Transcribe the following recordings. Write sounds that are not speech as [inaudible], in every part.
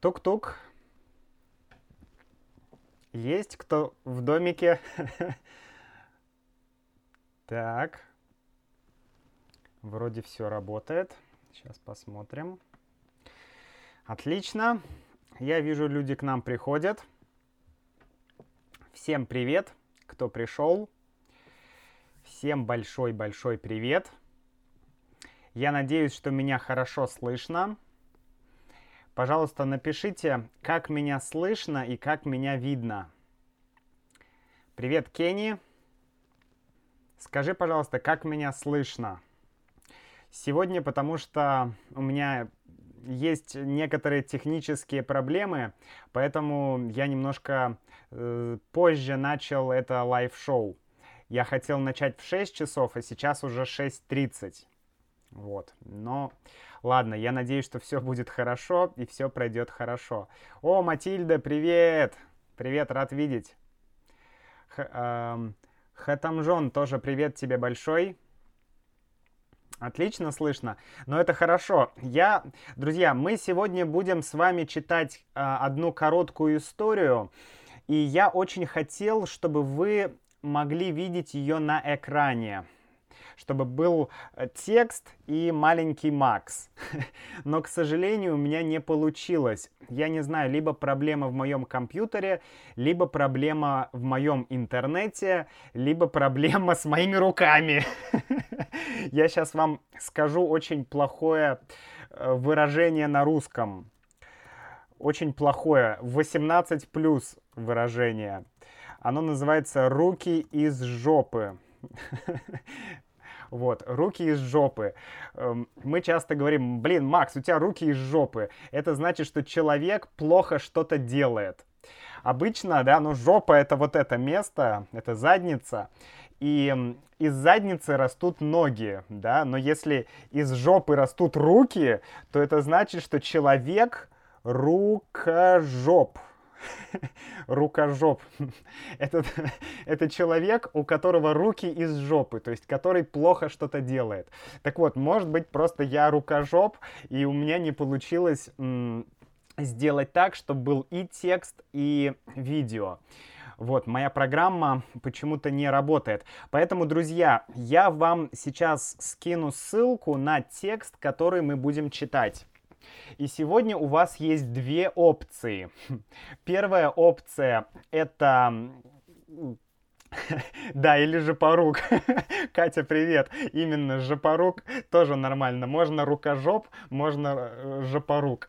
Тук-тук. Есть кто в домике? [laughs] Так. Вроде все работает. Сейчас посмотрим. Отлично. Я вижу, люди к нам приходят. Всем привет, кто пришел. Всем большой-большой привет. Я надеюсь, что меня хорошо слышно. Пожалуйста, напишите, как меня слышно и как меня видно. Привет, Кенни. Скажи, пожалуйста, как меня слышно? Сегодня, потому что у меня есть некоторые технические проблемы, поэтому я немножко э, позже начал это live шоу. Я хотел начать в 6 часов, а сейчас уже 6.30. Вот, но ладно, я надеюсь, что все будет хорошо и все пройдет хорошо. О, Матильда, привет! Привет, рад видеть. Х, эм, Хатамжон, тоже привет тебе большой. Отлично слышно, но это хорошо. Я, друзья, мы сегодня будем с вами читать э, одну короткую историю, и я очень хотел, чтобы вы могли видеть ее на экране чтобы был э, текст и маленький Макс. [laughs] Но, к сожалению, у меня не получилось. Я не знаю, либо проблема в моем компьютере, либо проблема в моем интернете, либо проблема с моими руками. [laughs] Я сейчас вам скажу очень плохое э, выражение на русском. Очень плохое. 18 плюс выражение. Оно называется «руки из жопы». [laughs] Вот, руки из жопы. Эм, мы часто говорим, блин, Макс, у тебя руки из жопы. Это значит, что человек плохо что-то делает. Обычно, да, ну жопа это вот это место, это задница. И из задницы растут ноги, да, но если из жопы растут руки, то это значит, что человек рукожоп. Рукожоп. это, это человек, у которого руки из жопы, то есть который плохо что-то делает. Так вот, может быть, просто я рукожоп, и у меня не получилось сделать так, чтобы был и текст, и видео. Вот, моя программа почему-то не работает. Поэтому, друзья, я вам сейчас скину ссылку на текст, который мы будем читать. И сегодня у вас есть две опции. [laughs] Первая опция это [laughs] да, или жопорук. [laughs] Катя, привет. Именно жопорук тоже нормально. Можно рукожоп, можно э, жопорук.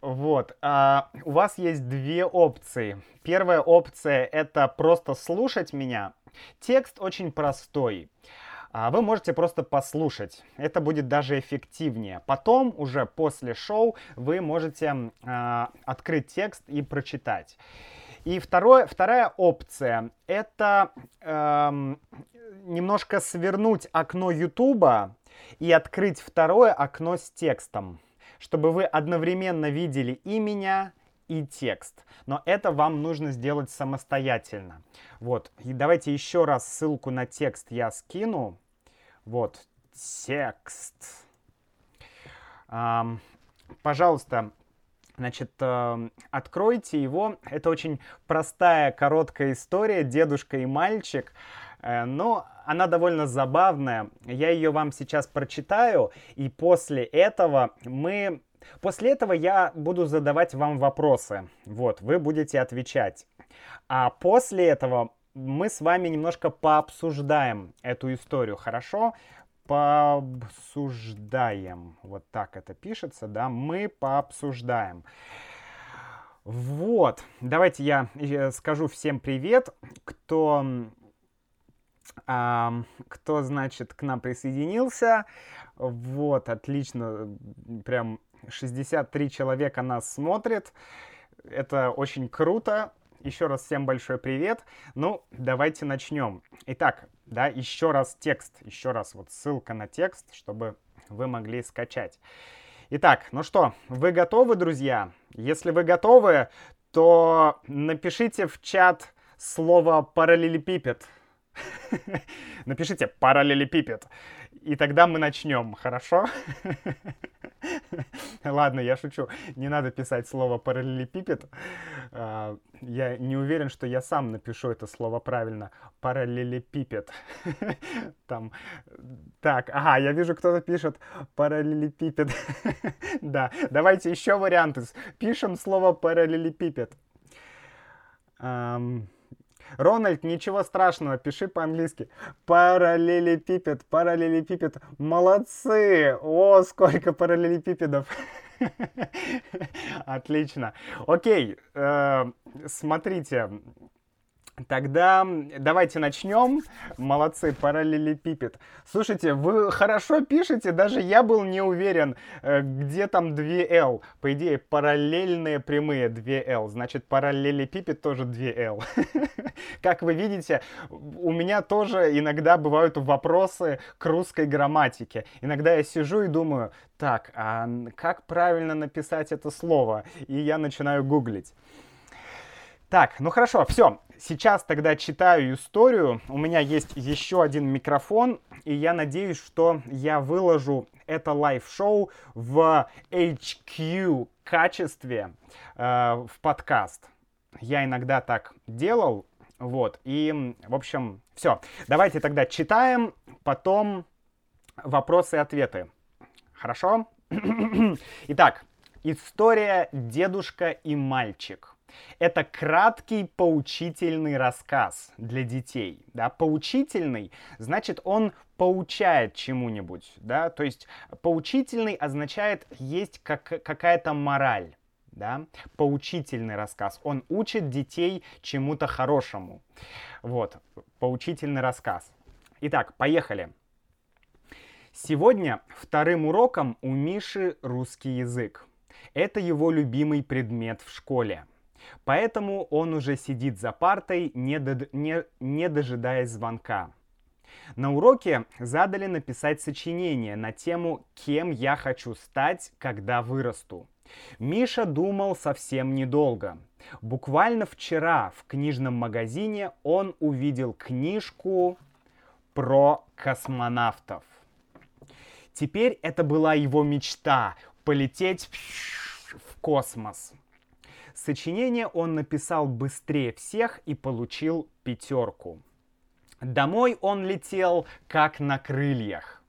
Вот. А, у вас есть две опции. Первая опция это просто слушать меня. Текст очень простой. А вы можете просто послушать. Это будет даже эффективнее. Потом, уже после шоу, вы можете э, открыть текст и прочитать. И второе, вторая опция — это э, немножко свернуть окно YouTube и открыть второе окно с текстом, чтобы вы одновременно видели и меня, и текст. Но это вам нужно сделать самостоятельно. Вот, и давайте еще раз ссылку на текст я скину. Вот, текст. Um, пожалуйста, Значит, э, откройте его. Это очень простая, короткая история «Дедушка и мальчик», э, но она довольно забавная. Я ее вам сейчас прочитаю, и после этого мы... После этого я буду задавать вам вопросы. Вот, вы будете отвечать. А после этого мы с вами немножко пообсуждаем эту историю, хорошо? Пообсуждаем. Вот так это пишется, да? Мы пообсуждаем. Вот, давайте я э, скажу всем привет, кто, а, кто, значит, к нам присоединился. Вот, отлично, прям 63 человека нас смотрит. Это очень круто. Еще раз всем большой привет. Ну, давайте начнем. Итак, да, еще раз текст, еще раз вот ссылка на текст, чтобы вы могли скачать. Итак, ну что, вы готовы, друзья? Если вы готовы, то напишите в чат слово параллелепипед. [laughs] Напишите параллелепипед. И тогда мы начнем, хорошо? [laughs] Ладно, я шучу. Не надо писать слово параллелепипед. А, я не уверен, что я сам напишу это слово правильно. Параллелепипед. [laughs] Там. Так, ага, я вижу, кто-то пишет параллелепипед. [laughs] Да, давайте еще варианты. Пишем слово параллелепипед. Рональд, ничего страшного, пиши по-английски. Параллелепипед, параллелепипед. Молодцы! О, сколько параллелепипедов. [laughs] Отлично. Окей, э, смотрите, Тогда давайте начнем. Молодцы, параллелепипед. Слушайте, вы хорошо пишете, даже я был не уверен, э, где там 2L. По идее, параллельные прямые 2L, значит параллелепипед тоже 2L. [laughs] Как вы видите, у меня тоже иногда бывают вопросы к русской грамматике. Иногда я сижу и думаю, так, а как правильно написать это слово? И я начинаю гуглить. Так, ну хорошо, все. Сейчас тогда читаю историю. У меня есть еще один микрофон, и я надеюсь, что я выложу это live шоу в HQ качестве э, в подкаст. Я иногда так делал, вот, и, в общем, все. Давайте тогда читаем, потом вопросы и ответы. Хорошо? [clears throat] Итак, история «Дедушка и мальчик». Это краткий поучительный рассказ для детей. Да? Поучительный, значит, он поучает чему-нибудь. Да? То есть поучительный означает, есть как, какая-то мораль. Да? Поучительный рассказ. Он учит детей чему-то хорошему. Вот, поучительный рассказ. Итак, поехали. Сегодня вторым уроком у Миши русский язык. Это его любимый предмет в школе. Поэтому он уже сидит за партой, не, до, не, не дожидаясь звонка. На уроке задали написать сочинение на тему «Кем я хочу стать, когда вырасту». Миша думал совсем недолго. Буквально вчера в книжном магазине он увидел книжку про космонавтов. Теперь это была его мечта — полететь в космос. Сочинение он написал быстрее всех и получил пятерку. Домой он летел как на крыльях.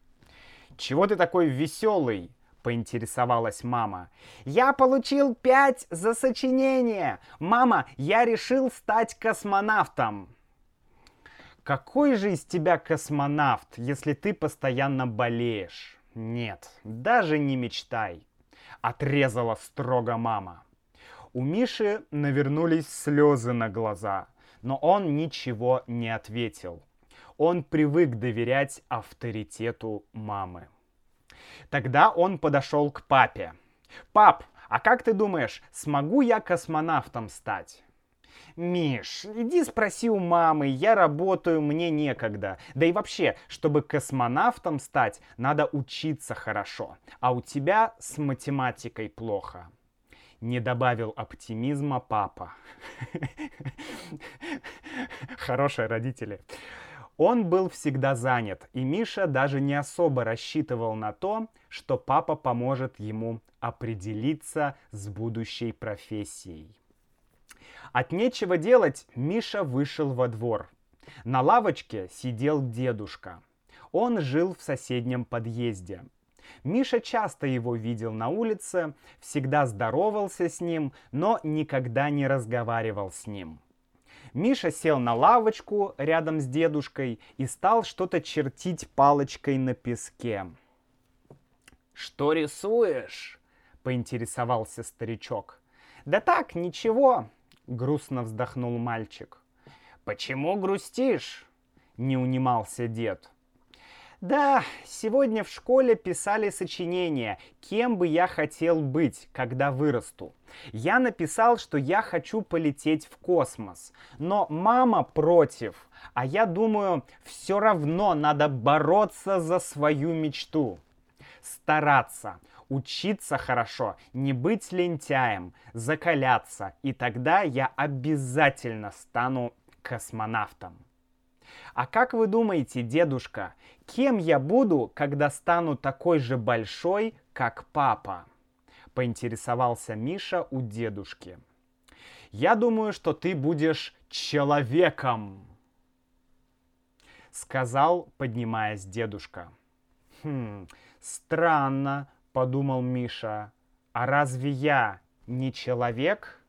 «Чего ты такой веселый?» — поинтересовалась мама. «Я получил пять за сочинение! Мама, я решил стать космонавтом!» «Какой же из тебя космонавт, если ты постоянно болеешь?» «Нет, даже не мечтай!» — отрезала строго мама. У Миши навернулись слезы на глаза, но он ничего не ответил. Он привык доверять авторитету мамы. Тогда он подошел к папе. «Пап, а как ты думаешь, смогу я космонавтом стать?» Миш, иди спроси у мамы, я работаю, мне некогда. Да и вообще, чтобы космонавтом стать, надо учиться хорошо. А у тебя с математикой плохо не добавил оптимизма папа. Хорошие родители. Он был всегда занят, и Миша даже не особо рассчитывал на то, что папа поможет ему определиться с будущей профессией. От нечего делать Миша вышел во двор. На лавочке сидел дедушка. Он жил в соседнем подъезде. Миша часто его видел на улице, всегда здоровался с ним, но никогда не разговаривал с ним. Миша сел на лавочку рядом с дедушкой и стал что-то чертить палочкой на песке. «Что рисуешь?» — поинтересовался старичок. «Да так, ничего», — грустно вздохнул мальчик. «Почему грустишь?» — не унимался дед. Да, сегодня в школе писали сочинение «Кем бы я хотел быть, когда вырасту?». Я написал, что я хочу полететь в космос, но мама против, а я думаю, все равно надо бороться за свою мечту. Стараться, учиться хорошо, не быть лентяем, закаляться, и тогда я обязательно стану космонавтом. А как вы думаете, дедушка, кем я буду, когда стану такой же большой, как папа? Поинтересовался Миша у дедушки. Я думаю, что ты будешь человеком, сказал, поднимаясь дедушка. Хм, странно, подумал Миша. А разве я не человек?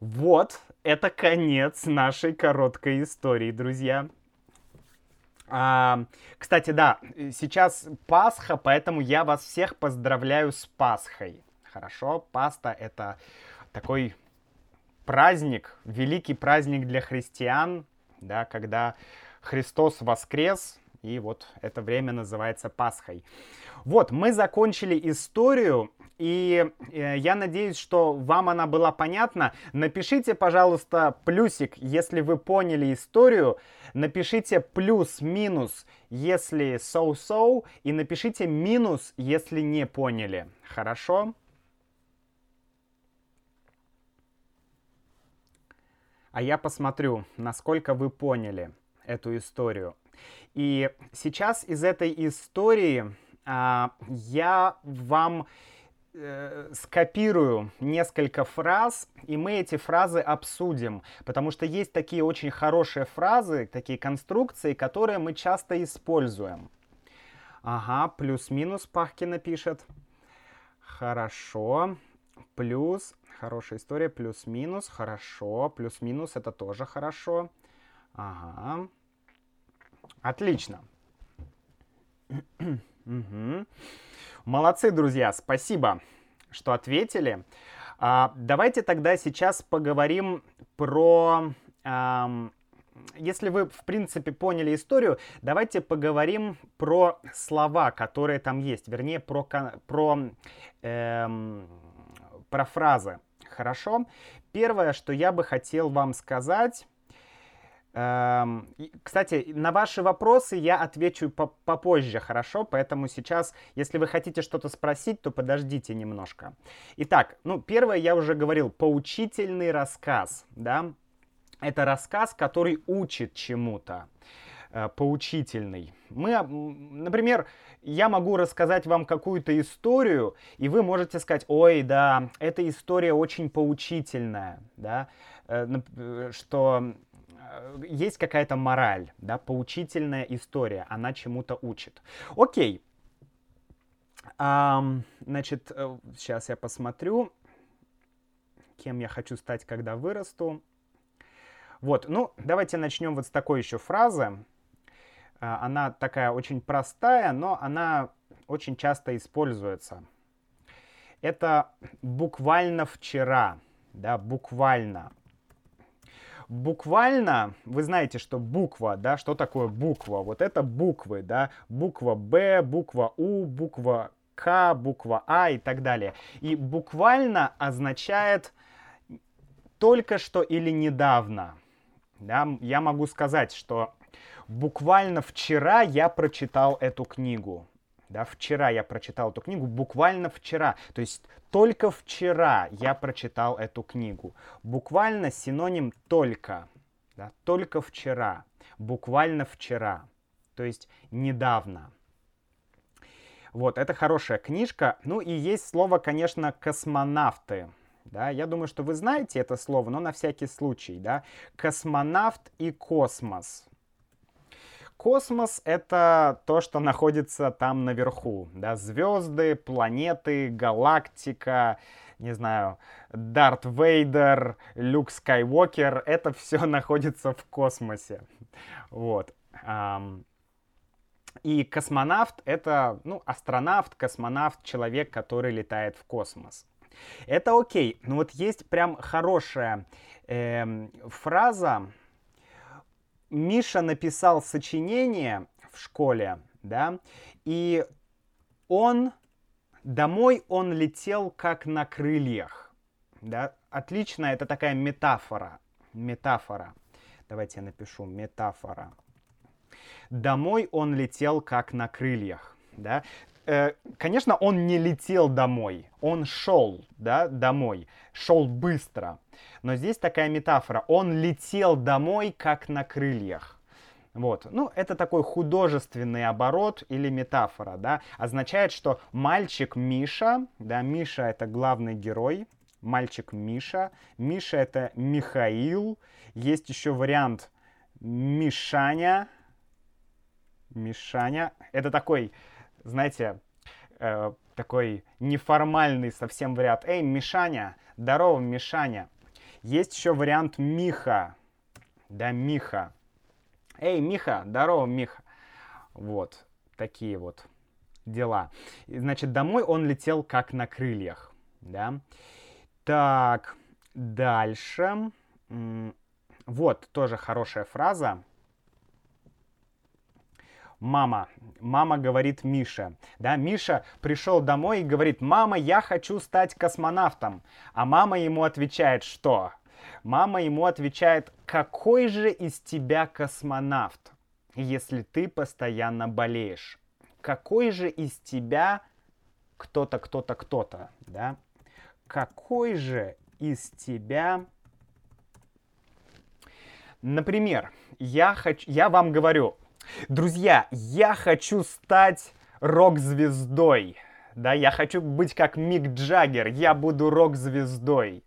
Вот, это конец нашей короткой истории, друзья. А, кстати, да, сейчас Пасха, поэтому я вас всех поздравляю с Пасхой. Хорошо, паста это такой праздник, великий праздник для христиан, да, когда Христос воскрес, и вот это время называется Пасхой. Вот, мы закончили историю, и э, я надеюсь, что вам она была понятна. Напишите, пожалуйста, плюсик, если вы поняли историю. Напишите плюс-минус, если so-so, и напишите минус, если не поняли. Хорошо? А я посмотрю, насколько вы поняли эту историю. И сейчас из этой истории а, я вам э, скопирую несколько фраз, и мы эти фразы обсудим, потому что есть такие очень хорошие фразы, такие конструкции, которые мы часто используем. Ага, плюс-минус Пахкина пишет. Хорошо. Плюс, хорошая история, плюс-минус, хорошо. Плюс-минус, это тоже хорошо. Ага. Отлично. [clears throat] Угу. Молодцы, друзья, спасибо, что ответили. А, давайте тогда сейчас поговорим про... А, если вы, в принципе, поняли историю, давайте поговорим про слова, которые там есть. Вернее, про, про, эм, про фразы. Хорошо? Первое, что я бы хотел вам сказать кстати, на ваши вопросы я отвечу попозже, хорошо? Поэтому сейчас, если вы хотите что-то спросить, то подождите немножко. Итак, ну, первое я уже говорил, поучительный рассказ, да? Это рассказ, который учит чему-то э, поучительный. Мы, например, я могу рассказать вам какую-то историю, и вы можете сказать, ой, да, эта история очень поучительная, да, э, э, что есть какая-то мораль, да, поучительная история, она чему-то учит. Окей. Um, значит, сейчас я посмотрю, кем я хочу стать, когда вырасту. Вот, ну, давайте начнем вот с такой еще фразы. Uh, она такая очень простая, но она очень часто используется. Это буквально вчера, да, буквально буквально, вы знаете, что буква, да, что такое буква? Вот это буквы, да, буква Б, буква У, буква К, буква А и так далее. И буквально означает только что или недавно. Да, я могу сказать, что буквально вчера я прочитал эту книгу. Да, вчера я прочитал эту книгу, буквально вчера. То есть только вчера я прочитал эту книгу. Буквально синоним только. Да, только вчера. Буквально вчера. То есть недавно. Вот, это хорошая книжка. Ну и есть слово, конечно, космонавты. Да, я думаю, что вы знаете это слово, но на всякий случай, да. Космонавт и космос. Космос — это то, что находится там наверху. Да? Звезды, планеты, галактика, не знаю, Дарт Вейдер, Люк Скайуокер — это все [laughs] находится в космосе. Вот. И космонавт — это, ну, астронавт, космонавт, человек, который летает в космос. Это окей, но вот есть прям хорошая э, фраза, Миша написал сочинение в школе, да, и он домой он летел как на крыльях, да, отлично, это такая метафора, метафора. Давайте я напишу метафора. Домой он летел как на крыльях, да. Э, конечно, он не летел домой, он шел, да, домой, шел быстро. Но здесь такая метафора, он летел домой, как на крыльях. Вот. Ну, это такой художественный оборот или метафора, да, означает, что мальчик Миша, да, Миша это главный герой, мальчик Миша, Миша это Михаил, есть еще вариант Мишаня, Мишаня, это такой, знаете, э, такой неформальный совсем вариант. Эй, Мишаня, здорово, Мишаня. Есть еще вариант Миха, да, Миха. Эй, Миха, здорово, Миха. Вот, такие вот дела. Значит, домой он летел как на крыльях, да. Так, дальше. Вот, тоже хорошая фраза. Мама. Мама говорит Мише. Да, Миша пришел домой и говорит, мама, я хочу стать космонавтом. А мама ему отвечает, что? Мама ему отвечает, какой же из тебя космонавт, если ты постоянно болеешь? Какой же из тебя кто-то, кто-то, кто-то, да? Какой же из тебя... Например, я, хочу, я вам говорю, друзья, я хочу стать рок-звездой. Да, я хочу быть как Мик Джаггер, я буду рок-звездой.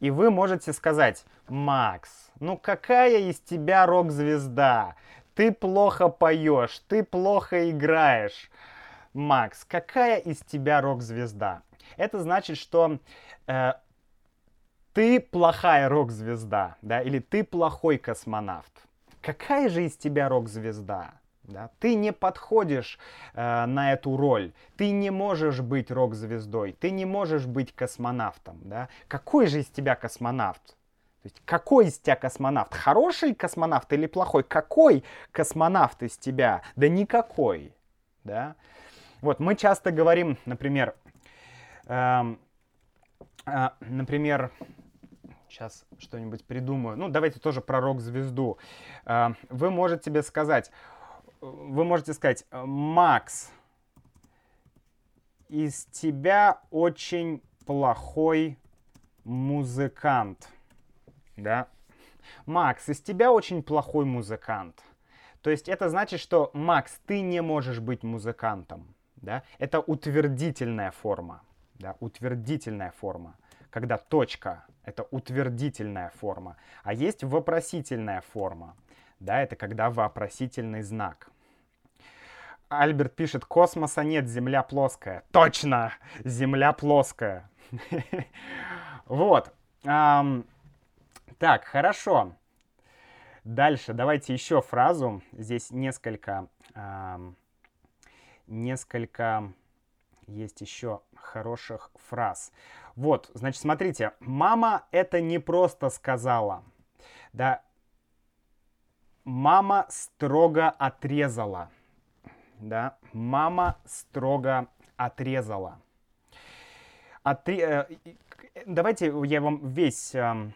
И вы можете сказать, Макс, ну какая из тебя рок-звезда? Ты плохо поешь, ты плохо играешь. Макс, какая из тебя рок-звезда? Это значит, что э, ты плохая рок-звезда, да, или ты плохой космонавт. Какая же из тебя рок-звезда? Да? Ты не подходишь э, на эту роль. Ты не можешь быть рок-звездой. Ты не можешь быть космонавтом. Да? Какой же из тебя космонавт? То есть, какой из тебя космонавт? Хороший космонавт или плохой? Какой космонавт из тебя? Да никакой. Да? Вот мы часто говорим, например, э, э, например, сейчас что-нибудь придумаю. Ну, давайте тоже про рок-звезду. Э, вы можете себе сказать, вы можете сказать, Макс, из тебя очень плохой музыкант. Да? Макс, из тебя очень плохой музыкант. То есть это значит, что Макс, ты не можешь быть музыкантом. Да? Это утвердительная форма. Да? Утвердительная форма. Когда точка — это утвердительная форма. А есть вопросительная форма. Да, это когда вопросительный знак. Альберт пишет, космоса нет, Земля плоская. Точно, Земля плоская. [laughs] Вот. Так, хорошо. Дальше, давайте еще фразу. Здесь несколько, несколько есть еще хороших фраз. Вот, значит, смотрите, мама это не просто сказала, да, мама строго отрезала да, мама строго отрезала. Отре... Э, давайте я вам весь, эм,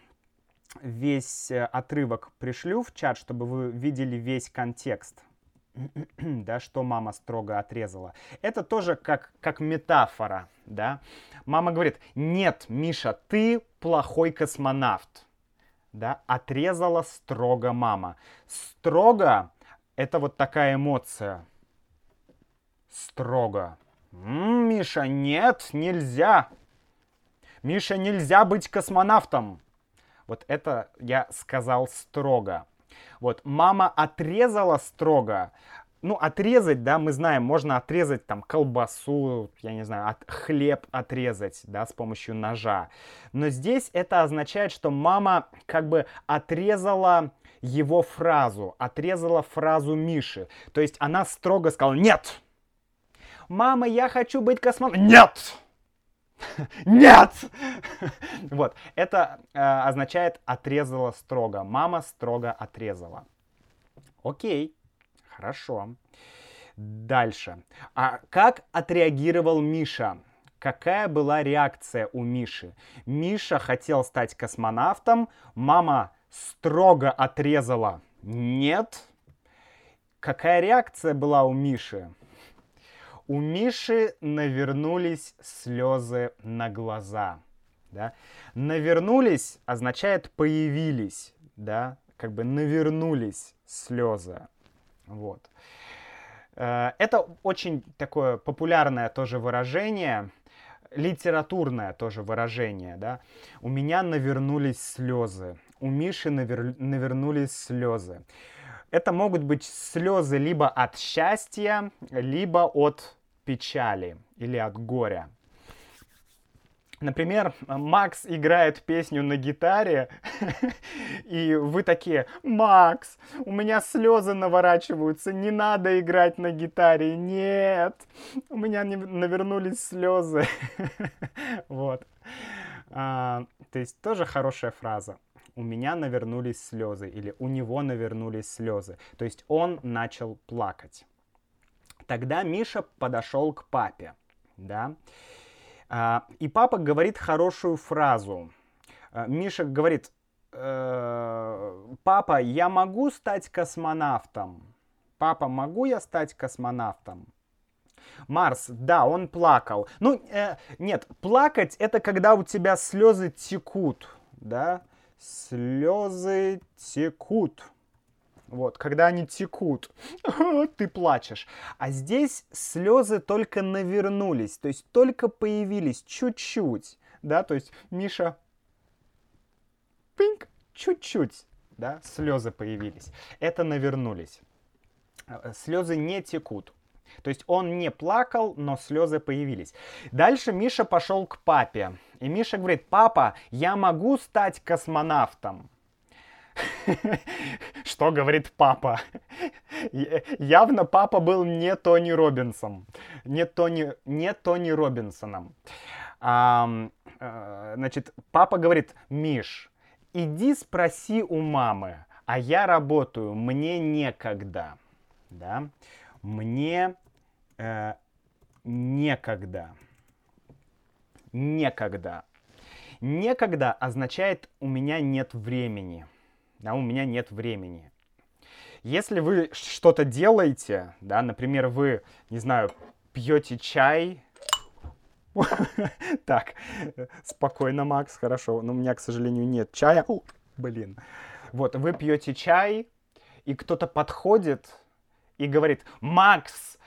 весь э, отрывок пришлю в чат, чтобы вы видели весь контекст. [clears throat] да, что мама строго отрезала. Это тоже как, как метафора, да. Мама говорит, нет, Миша, ты плохой космонавт. Да, отрезала строго мама. Строго — это вот такая эмоция строго. «М, Миша, нет, нельзя. Миша, нельзя быть космонавтом. Вот это я сказал строго. Вот мама отрезала строго. Ну, отрезать, да, мы знаем, можно отрезать там колбасу, я не знаю, от, хлеб отрезать, да, с помощью ножа. Но здесь это означает, что мама как бы отрезала его фразу, отрезала фразу Миши. То есть она строго сказала, нет, мама, я хочу быть космонавтом. Нет! Нет! Вот, это э, означает отрезала строго. Мама строго отрезала. Окей, хорошо. Дальше. А как отреагировал Миша? Какая была реакция у Миши? Миша хотел стать космонавтом, мама строго отрезала. Нет. Какая реакция была у Миши? У Миши навернулись слезы на глаза. Да? Навернулись означает появились, да, как бы навернулись слезы. Вот. Э, это очень такое популярное тоже выражение, литературное тоже выражение, да. У меня навернулись слезы, у Миши навер... навернулись слезы. Это могут быть слезы либо от счастья, либо от печали или от горя. Например, Макс играет песню на гитаре, [laughs] и вы такие, Макс, у меня слезы наворачиваются, не надо играть на гитаре, нет, у меня не навернулись слезы. [laughs] вот. А, то есть тоже хорошая фраза. У меня навернулись слезы или у него навернулись слезы. То есть он начал плакать. Тогда Миша подошел к папе, да, а, и папа говорит хорошую фразу. А, Миша говорит, э, папа, я могу стать космонавтом? Папа, могу я стать космонавтом? Марс, да, он плакал. Ну, э, нет, плакать это когда у тебя слезы текут, да? Слезы текут. Вот, когда они текут, [laughs] ты плачешь. А здесь слезы только навернулись, то есть только появились чуть-чуть, да, то есть Миша, пинк, чуть-чуть, да, слезы появились. Это навернулись. Э, слезы не текут. То есть он не плакал, но слезы появились. Дальше Миша пошел к папе. И Миша говорит, папа, я могу стать космонавтом. [laughs] Что говорит папа? Явно папа был не Тони Робинсом. Не Тони, не Тони Робинсоном. А, значит, папа говорит, Миш, иди спроси у мамы, а я работаю, мне некогда. Да? Мне э, некогда. Некогда. Некогда означает у меня нет времени да, у меня нет времени. Если вы что-то делаете, да, например, вы, не знаю, пьете чай, [laughs] так, спокойно, Макс, хорошо, но у меня, к сожалению, нет чая, блин. Вот, вы пьете чай, и кто-то подходит и говорит, Макс,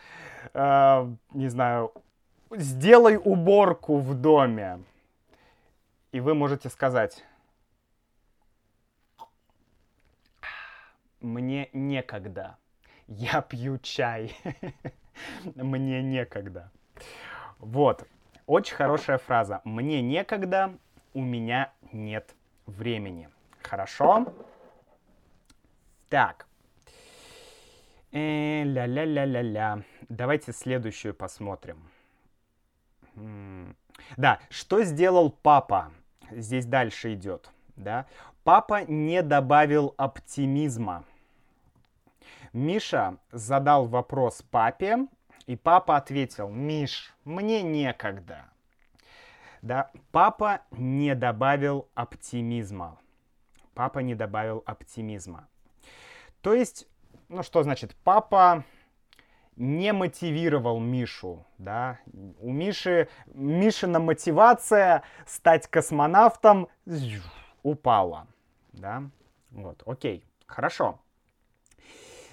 э, не знаю, сделай уборку в доме. И вы можете сказать, Мне некогда. Я пью чай. [laughs] Мне некогда. Вот. Очень хорошая фраза. Мне некогда, у меня нет времени. Хорошо? Так. Э, ля-ля-ля-ля-ля. Давайте следующую посмотрим. Да, что сделал папа? Здесь дальше идет. Да? Папа не добавил оптимизма. Миша задал вопрос папе, и папа ответил, Миш, мне некогда. Да, папа не добавил оптимизма. Папа не добавил оптимизма. То есть, ну что значит, папа не мотивировал Мишу, да, у Миши, Мишина мотивация стать космонавтом упала, да, вот, окей, хорошо.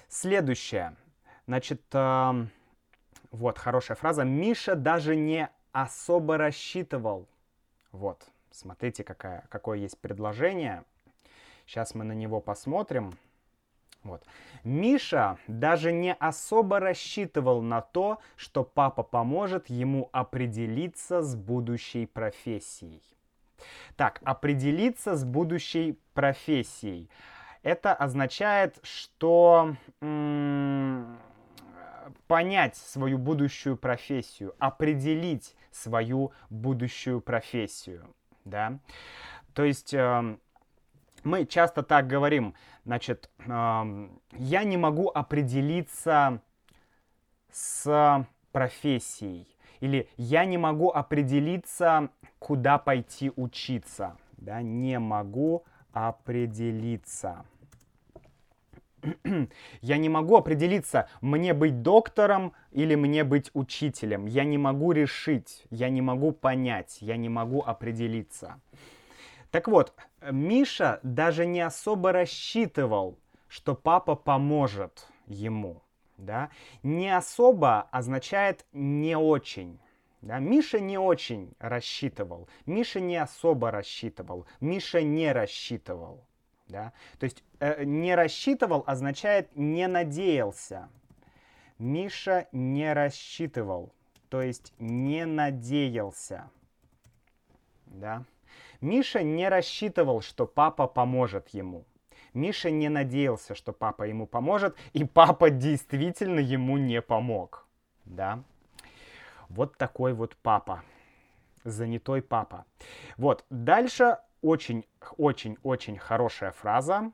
Следующее. Значит, э, вот хорошая фраза. Миша даже не особо рассчитывал. Вот, смотрите, какая, какое есть предложение. Сейчас мы на него посмотрим. Вот. Миша даже не особо рассчитывал на то, что папа поможет ему определиться с будущей профессией. Так, определиться с будущей профессией это означает, что понять свою будущую профессию, определить свою будущую профессию, да. То есть э, мы часто так говорим, значит, э, я не могу определиться с профессией, или я не могу определиться, куда пойти учиться, да, не могу определиться. Я не могу определиться, мне быть доктором или мне быть учителем. Я не могу решить, я не могу понять, я не могу определиться. Так вот, Миша даже не особо рассчитывал, что папа поможет ему. Да? Не особо означает не очень. Да? Миша не очень рассчитывал, Миша не особо рассчитывал, Миша не рассчитывал. Да? То есть э, не рассчитывал означает не надеялся. Миша не рассчитывал, то есть не надеялся. Да? Миша не рассчитывал, что папа поможет ему. Миша не надеялся, что папа ему поможет, и папа действительно ему не помог. Да? Вот такой вот папа. Занятой папа. Вот, дальше очень-очень-очень хорошая фраза.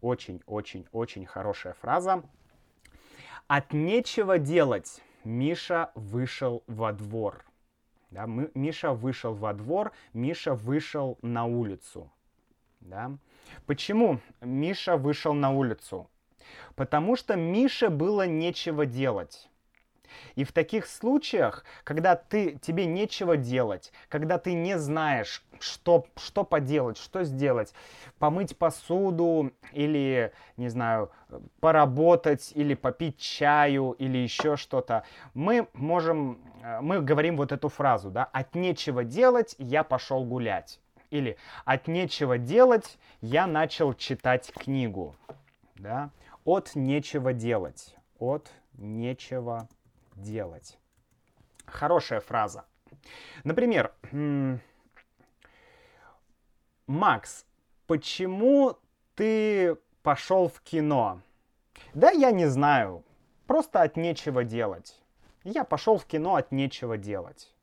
Очень-очень-очень хорошая фраза. От нечего делать Миша вышел во двор. Да, мы, Миша вышел во двор, Миша вышел на улицу. Да? Почему Миша вышел на улицу? Потому что Мише было нечего делать. И в таких случаях, когда ты, тебе нечего делать, когда ты не знаешь, что, что поделать, что сделать, помыть посуду или, не знаю, поработать или попить чаю или еще что-то, мы можем, э, мы говорим вот эту фразу, да, от нечего делать я пошел гулять. Или от нечего делать я начал читать книгу. Да? От нечего делать. От нечего делать. Хорошая фраза. Например, Макс, почему ты пошел в кино? Да я не знаю, просто от нечего делать. Я пошел в кино от нечего делать.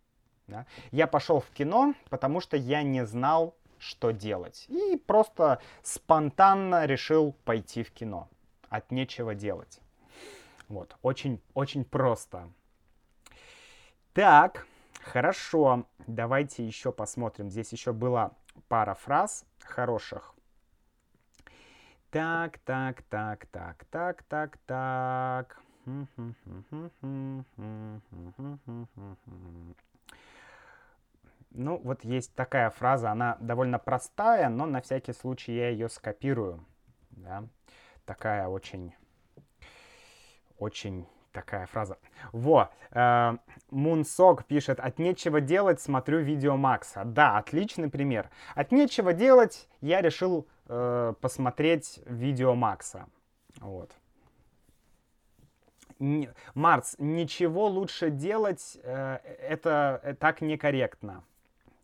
Да? Я пошел в кино, потому что я не знал, что делать. И просто спонтанно решил пойти в кино. От нечего делать. Вот, очень, очень просто. Так, хорошо. Давайте еще посмотрим. Здесь еще была пара фраз хороших. Так, так, так, так, так, так, так. Ну, вот есть такая фраза, она довольно простая, но на всякий случай я ее скопирую. Да? Такая очень очень такая фраза. Во, э, Мунсок пишет, от нечего делать смотрю видео Макса. Да, отличный пример. От нечего делать я решил э, посмотреть видео Макса. Вот. Марс, ничего лучше делать, э, это э, так некорректно.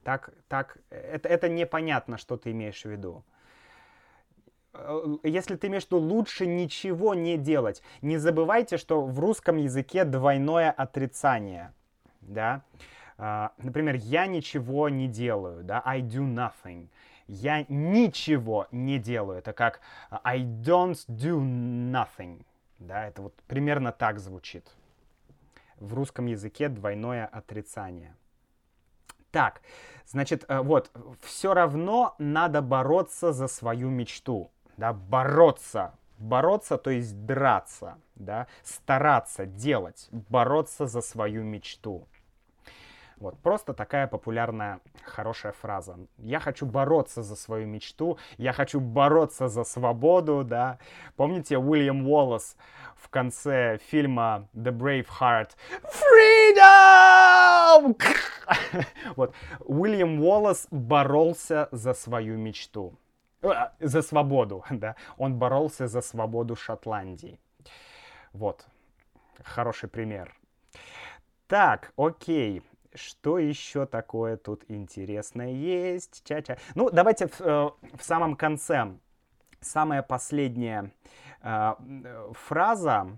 Так, так, это, это непонятно, что ты имеешь в виду. Э, если ты имеешь в виду лучше ничего не делать, не забывайте, что в русском языке двойное отрицание, да. Uh, например, я ничего не делаю, да, I do nothing. Я ничего не делаю. Это как I don't do nothing. Да, это вот примерно так звучит. В русском языке двойное отрицание. Так, значит, э, вот, все равно надо бороться за свою мечту да, бороться, бороться, то есть драться, да, стараться, делать, бороться за свою мечту. Вот, просто такая популярная, хорошая фраза. Я хочу бороться за свою мечту, я хочу бороться за свободу, да. Помните Уильям Уоллес в конце фильма The Brave Heart? Freedom! [laughs] вот, Уильям Уоллес боролся за свою мечту. Э, за свободу, [laughs] да. Он боролся за свободу Шотландии. Вот, хороший пример. Так, окей. Что еще такое тут интересное есть? Ча-ча. Ну, давайте в, э, в самом конце. Самая последняя э, фраза.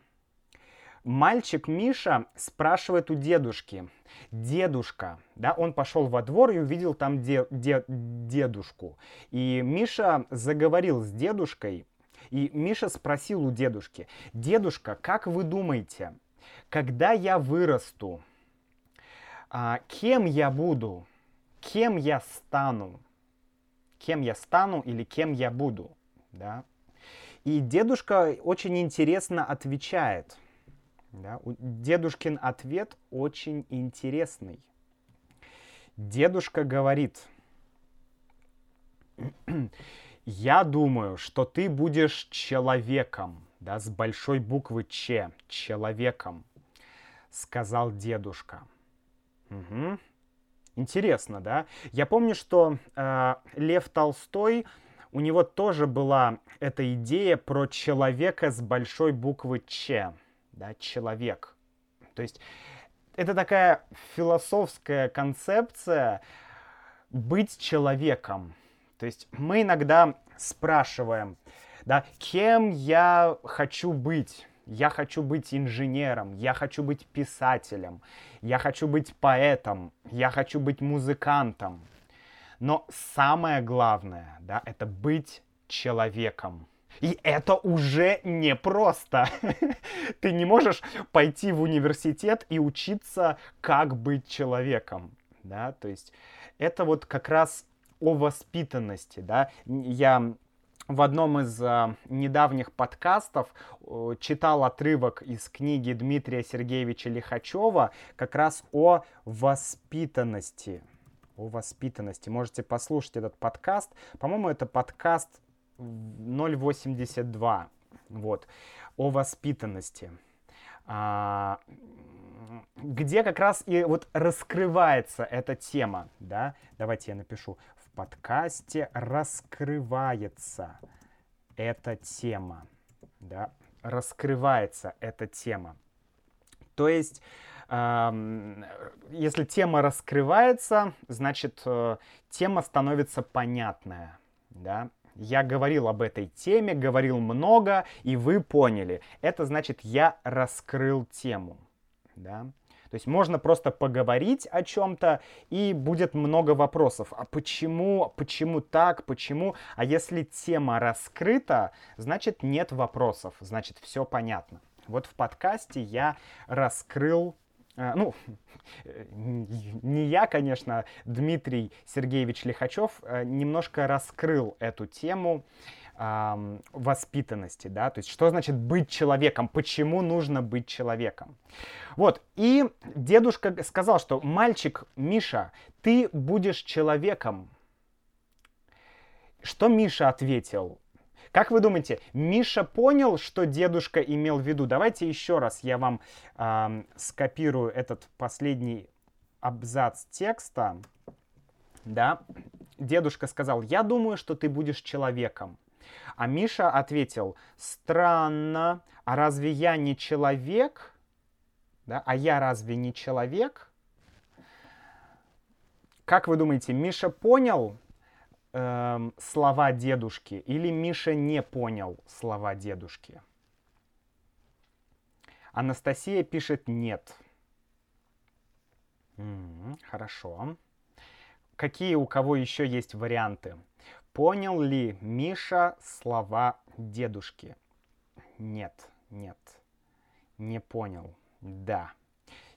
Мальчик Миша спрашивает у дедушки. Дедушка, да, он пошел во двор и увидел там де, де, дедушку. И Миша заговорил с дедушкой, и Миша спросил у дедушки, дедушка, как вы думаете, когда я вырасту, а, кем я буду, кем я стану, кем я стану или кем я буду, да? И дедушка очень интересно отвечает. Да? Дедушкин ответ очень интересный. Дедушка говорит, [clears throat] я думаю, что ты будешь человеком, да, с большой буквы Ч, человеком, сказал дедушка. Угу. Интересно, да? Я помню, что э, Лев Толстой, у него тоже была эта идея про человека с большой буквы Ч, да, человек. То есть это такая философская концепция быть человеком. То есть мы иногда спрашиваем, да, кем я хочу быть? Я хочу быть инженером, я хочу быть писателем, я хочу быть поэтом, я хочу быть музыкантом. Но самое главное, да, это быть человеком. И это уже непросто. [laughs] Ты не можешь пойти в университет и учиться, как быть человеком. Да? То есть это вот как раз о воспитанности. Да? Я в одном из э, недавних подкастов э, читал отрывок из книги Дмитрия Сергеевича Лихачева как раз о воспитанности. О воспитанности. Можете послушать этот подкаст. По-моему, это подкаст 082. Вот. О воспитанности. А, где как раз и вот раскрывается эта тема, да, давайте я напишу, подкасте раскрывается эта тема. Да? Раскрывается эта тема. То есть, э, если тема раскрывается, значит, э, тема становится понятная. Да? Я говорил об этой теме, говорил много, и вы поняли. Это значит, я раскрыл тему. Да? То есть можно просто поговорить о чем-то, и будет много вопросов. А почему, почему так, почему? А если тема раскрыта, значит нет вопросов, значит все понятно. Вот в подкасте я раскрыл э, ну, [laughs] не я, конечно, Дмитрий Сергеевич Лихачев э, немножко раскрыл эту тему эм, воспитанности, да, то есть что значит быть человеком, почему нужно быть человеком. Вот, и дедушка сказал, что мальчик Миша, ты будешь человеком. Что Миша ответил? Как вы думаете, Миша понял, что дедушка имел в виду? Давайте еще раз я вам э, скопирую этот последний абзац текста. Да, дедушка сказал, я думаю, что ты будешь человеком. А Миша ответил, странно, а разве я не человек? Да? А я разве не человек? Как вы думаете, Миша понял э, слова дедушки или Миша не понял слова дедушки? Анастасия пишет нет. М-м, хорошо. Какие у кого еще есть варианты? Понял ли Миша слова дедушки? Нет, нет, не понял. Да,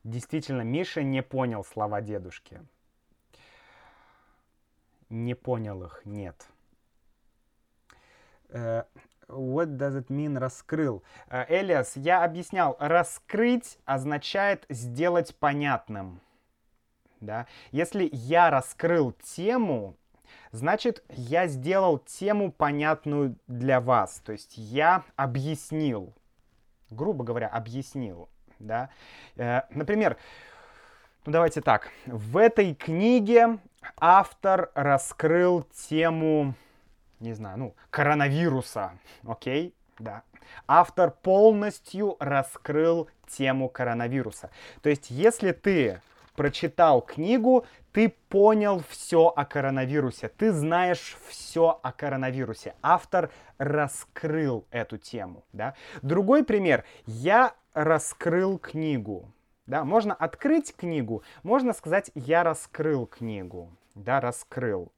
действительно, Миша не понял слова дедушки. Не понял их, нет. Uh, what does it mean раскрыл? Uh, Элиас, я объяснял, раскрыть означает сделать понятным. Да? Если я раскрыл тему, значит, я сделал тему понятную для вас. То есть я объяснил, грубо говоря, объяснил. Да? Э, например, ну давайте так, в этой книге автор раскрыл тему, не знаю, ну, коронавируса, окей, да. Автор полностью раскрыл тему коронавируса. То есть, если ты прочитал книгу, ты понял все о коронавирусе, ты знаешь все о коронавирусе. Автор раскрыл эту тему. Да? Другой пример. Я раскрыл книгу. Да? Можно открыть книгу, можно сказать «я раскрыл книгу». Да, раскрыл.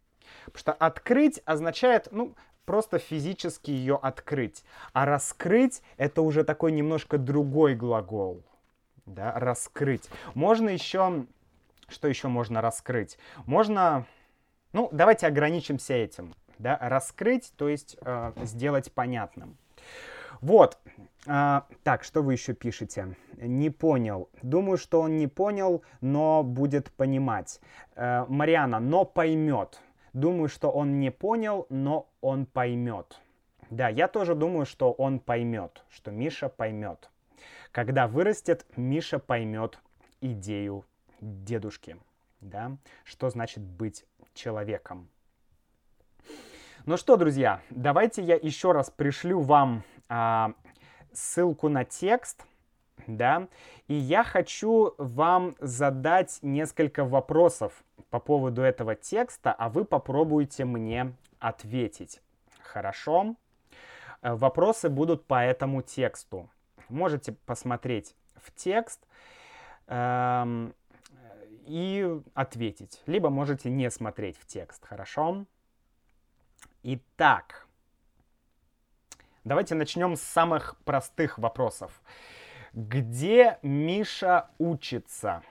Потому что открыть означает, ну, просто физически ее открыть. А раскрыть это уже такой немножко другой глагол да, раскрыть. Можно еще, что еще можно раскрыть? Можно, ну, давайте ограничимся этим, да, раскрыть, то есть э, сделать понятным. Вот. А, так, что вы еще пишете? Не понял. Думаю, что он не понял, но будет понимать. А, Мариана, но поймет. Думаю, что он не понял, но он поймет. Да, я тоже думаю, что он поймет, что Миша поймет. Когда вырастет, Миша поймет идею дедушки, да, что значит быть человеком. Ну что, друзья, давайте я еще раз пришлю вам а, ссылку на текст, да, и я хочу вам задать несколько вопросов по поводу этого текста, а вы попробуйте мне ответить. Хорошо? Э, вопросы будут по этому тексту. Можете посмотреть в текст эм, и ответить. Либо можете не смотреть в текст. Хорошо? Итак, давайте начнем с самых простых вопросов. Где Миша учится?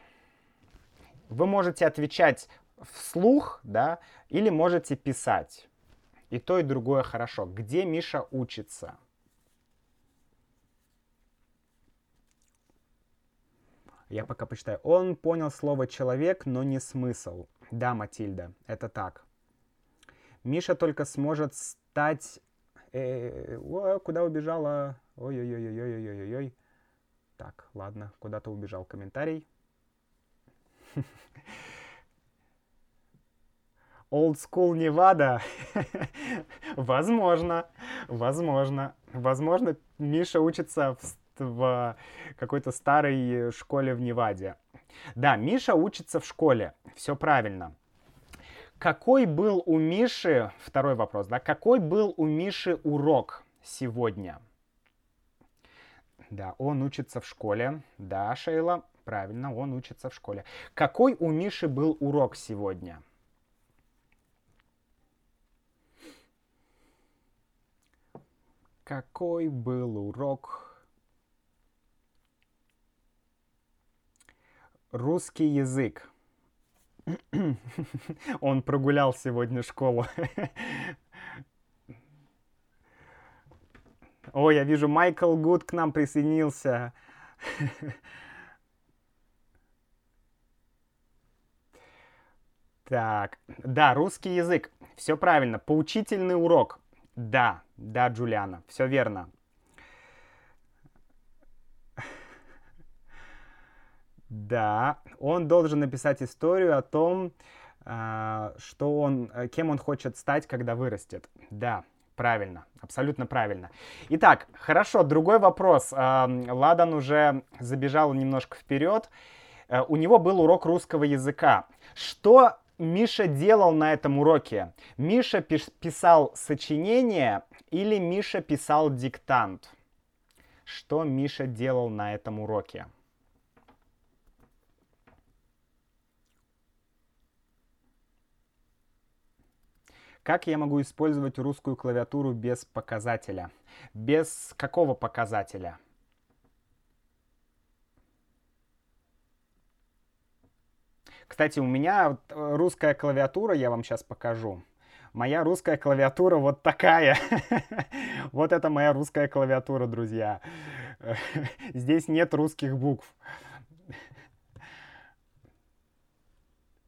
Вы можете отвечать вслух, да, или можете писать. И то, и другое хорошо. Где Миша учится? Я пока почитаю. Он понял слово «человек», но не смысл. Да, Матильда, это так. Миша только сможет стать... Э, о, куда убежала? Ой-ой-ой-ой-ой-ой-ой. Так, ладно, куда-то убежал комментарий. [laughs] Old School Невада? [laughs] возможно, возможно. Возможно, Миша учится в, в какой-то старой школе в Неваде. Да, Миша учится в школе. Все правильно. Какой был у Миши, второй вопрос, да, какой был у Миши урок сегодня? Да, он учится в школе. Да, Шейла, правильно, он учится в школе. Какой у Миши был урок сегодня? Какой был урок? Русский язык. [clears throat] Он прогулял сегодня школу. [laughs] О, я вижу, Майкл Гуд к нам присоединился. [laughs] Так, да, русский язык. Все правильно. Поучительный урок. Да, да, Джулиана, все верно. Да, он должен написать историю о том, а, что он, э, кем он хочет стать, когда вырастет. Да, правильно, абсолютно правильно. Итак, хорошо, другой вопрос. Ладан уже забежал немножко вперед. Э, у него был урок русского языка. Что Миша делал на этом уроке? Миша писал сочинение или Миша писал диктант? Что Миша делал на этом уроке? Как я могу использовать русскую клавиатуру без показателя? Без какого показателя? Кстати, у меня э, русская клавиатура, я вам сейчас покажу. Моя русская клавиатура вот такая. [laughs] Вот это моя русская клавиатура, друзья. [laughs] Здесь нет русских букв.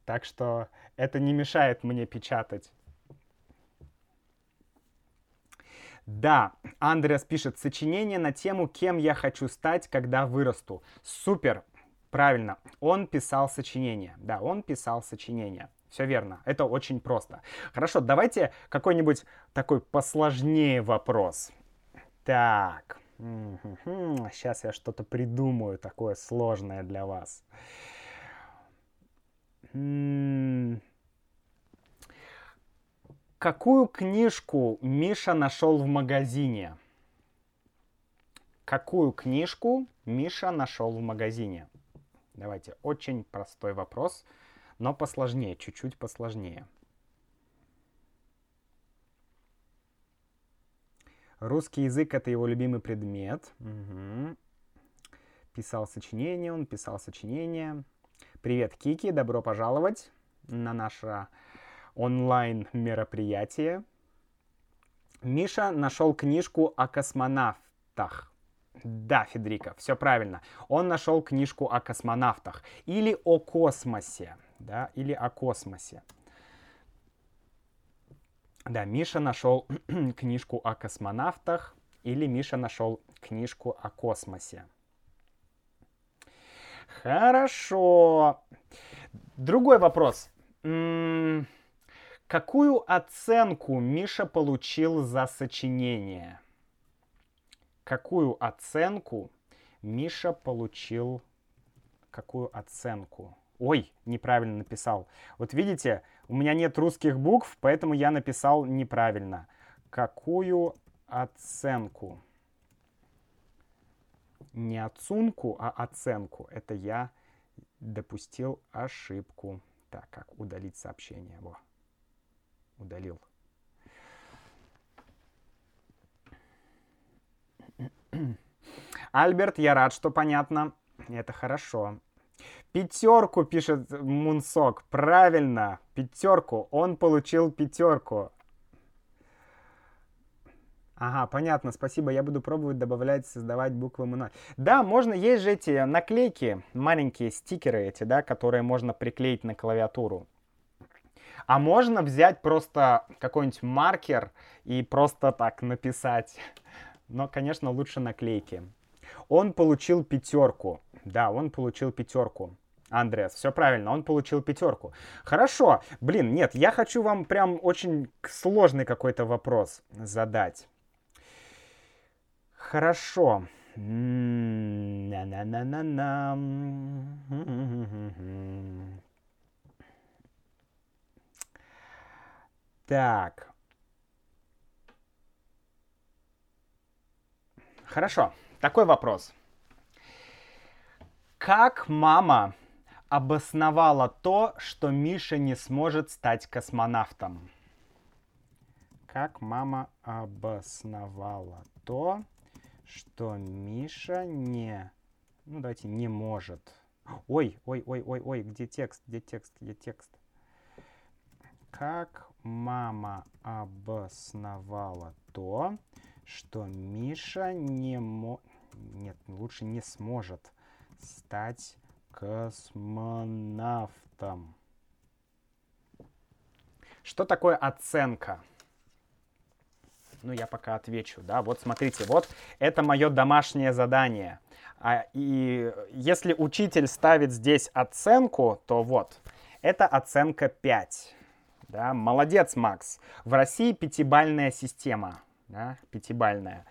Так что это не мешает мне печатать. Да, Андреас пишет сочинение на тему «Кем я хочу стать, когда вырасту». Супер, правильно, он писал сочинение. Да, он писал сочинение. Все верно, это очень просто. Хорошо, давайте какой-нибудь такой посложнее вопрос. Так, сейчас я что-то придумаю такое сложное для вас. Какую книжку Миша нашел в магазине? Какую книжку Миша нашел в магазине? Давайте, очень простой вопрос, но посложнее, чуть-чуть посложнее. Русский язык — это его любимый предмет. Угу. Писал сочинение, он писал сочинение. Привет, Кики, добро пожаловать на наше онлайн мероприятие. Миша нашел книжку о космонавтах. Да, Федерика, все правильно. Он нашел книжку о космонавтах. Или о космосе. Да, или о космосе. Да, Миша нашел [clears throat] книжку о космонавтах. Или Миша нашел книжку о космосе. Хорошо. Другой вопрос. М-м- какую оценку Миша получил за сочинение? Какую оценку Миша получил? Какую оценку? Ой, неправильно написал. Вот видите, у меня нет русских букв, поэтому я написал неправильно. Какую оценку? Не оценку, а оценку. Это я допустил ошибку. Так, как удалить сообщение? Во. Удалил. Альберт, я рад, что понятно. Это хорошо. Пятерку пишет Мунсок. Правильно, пятерку. Он получил пятерку. Ага, понятно, спасибо. Я буду пробовать добавлять, создавать буквы МНО. Да, можно, есть же эти наклейки, маленькие стикеры эти, да, которые можно приклеить на клавиатуру. А можно взять просто какой-нибудь маркер и просто так написать. Но, конечно, лучше наклейки. Он получил пятерку. Да, он получил пятерку. Андреас, все правильно, он получил пятерку. Хорошо, блин, нет, я хочу вам прям очень сложный какой-то вопрос задать. Хорошо. На-на-на-на-на. Так. Хорошо. Такой вопрос. Как мама обосновала то, что Миша не сможет стать космонавтом? Как мама обосновала то, что Миша не... Ну, давайте, не может. Ой, ой, ой, ой, ой, где текст, где текст, где текст? Как мама обосновала то, что Миша не мо... Нет, лучше не сможет стать космонавтом. Что такое оценка? Ну, я пока отвечу, да. Вот смотрите, вот это мое домашнее задание. А, и если учитель ставит здесь оценку, то вот, это оценка 5. Да, молодец, Макс. В России пятибальная система да, пятибальная.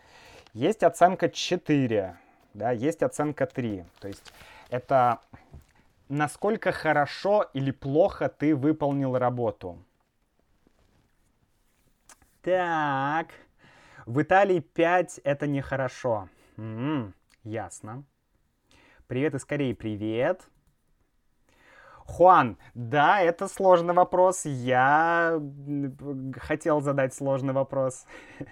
Есть оценка 4, да, есть оценка 3. То есть это насколько хорошо или плохо ты выполнил работу. Так, в Италии 5 это нехорошо. М-м, ясно. Привет из Кореи, привет. Хуан, да, это сложный вопрос. Я хотел задать сложный вопрос. [laughs]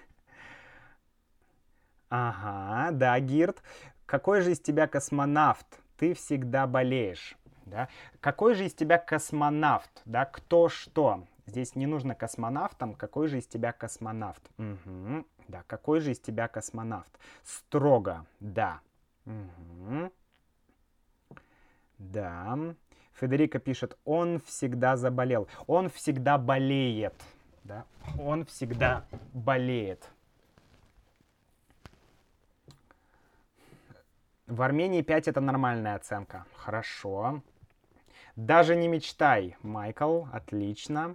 Ага, да, Гирт. Какой же из тебя космонавт? Ты всегда болеешь. Да? Какой же из тебя космонавт? Да? Кто что? Здесь не нужно космонавтом. Какой же из тебя космонавт? Угу. Да, какой же из тебя космонавт? Строго, да. Угу. Да. Федерико пишет, он всегда заболел. Он всегда болеет. Да? Он всегда болеет. В Армении 5 это нормальная оценка. Хорошо. Даже не мечтай, Майкл. Отлично.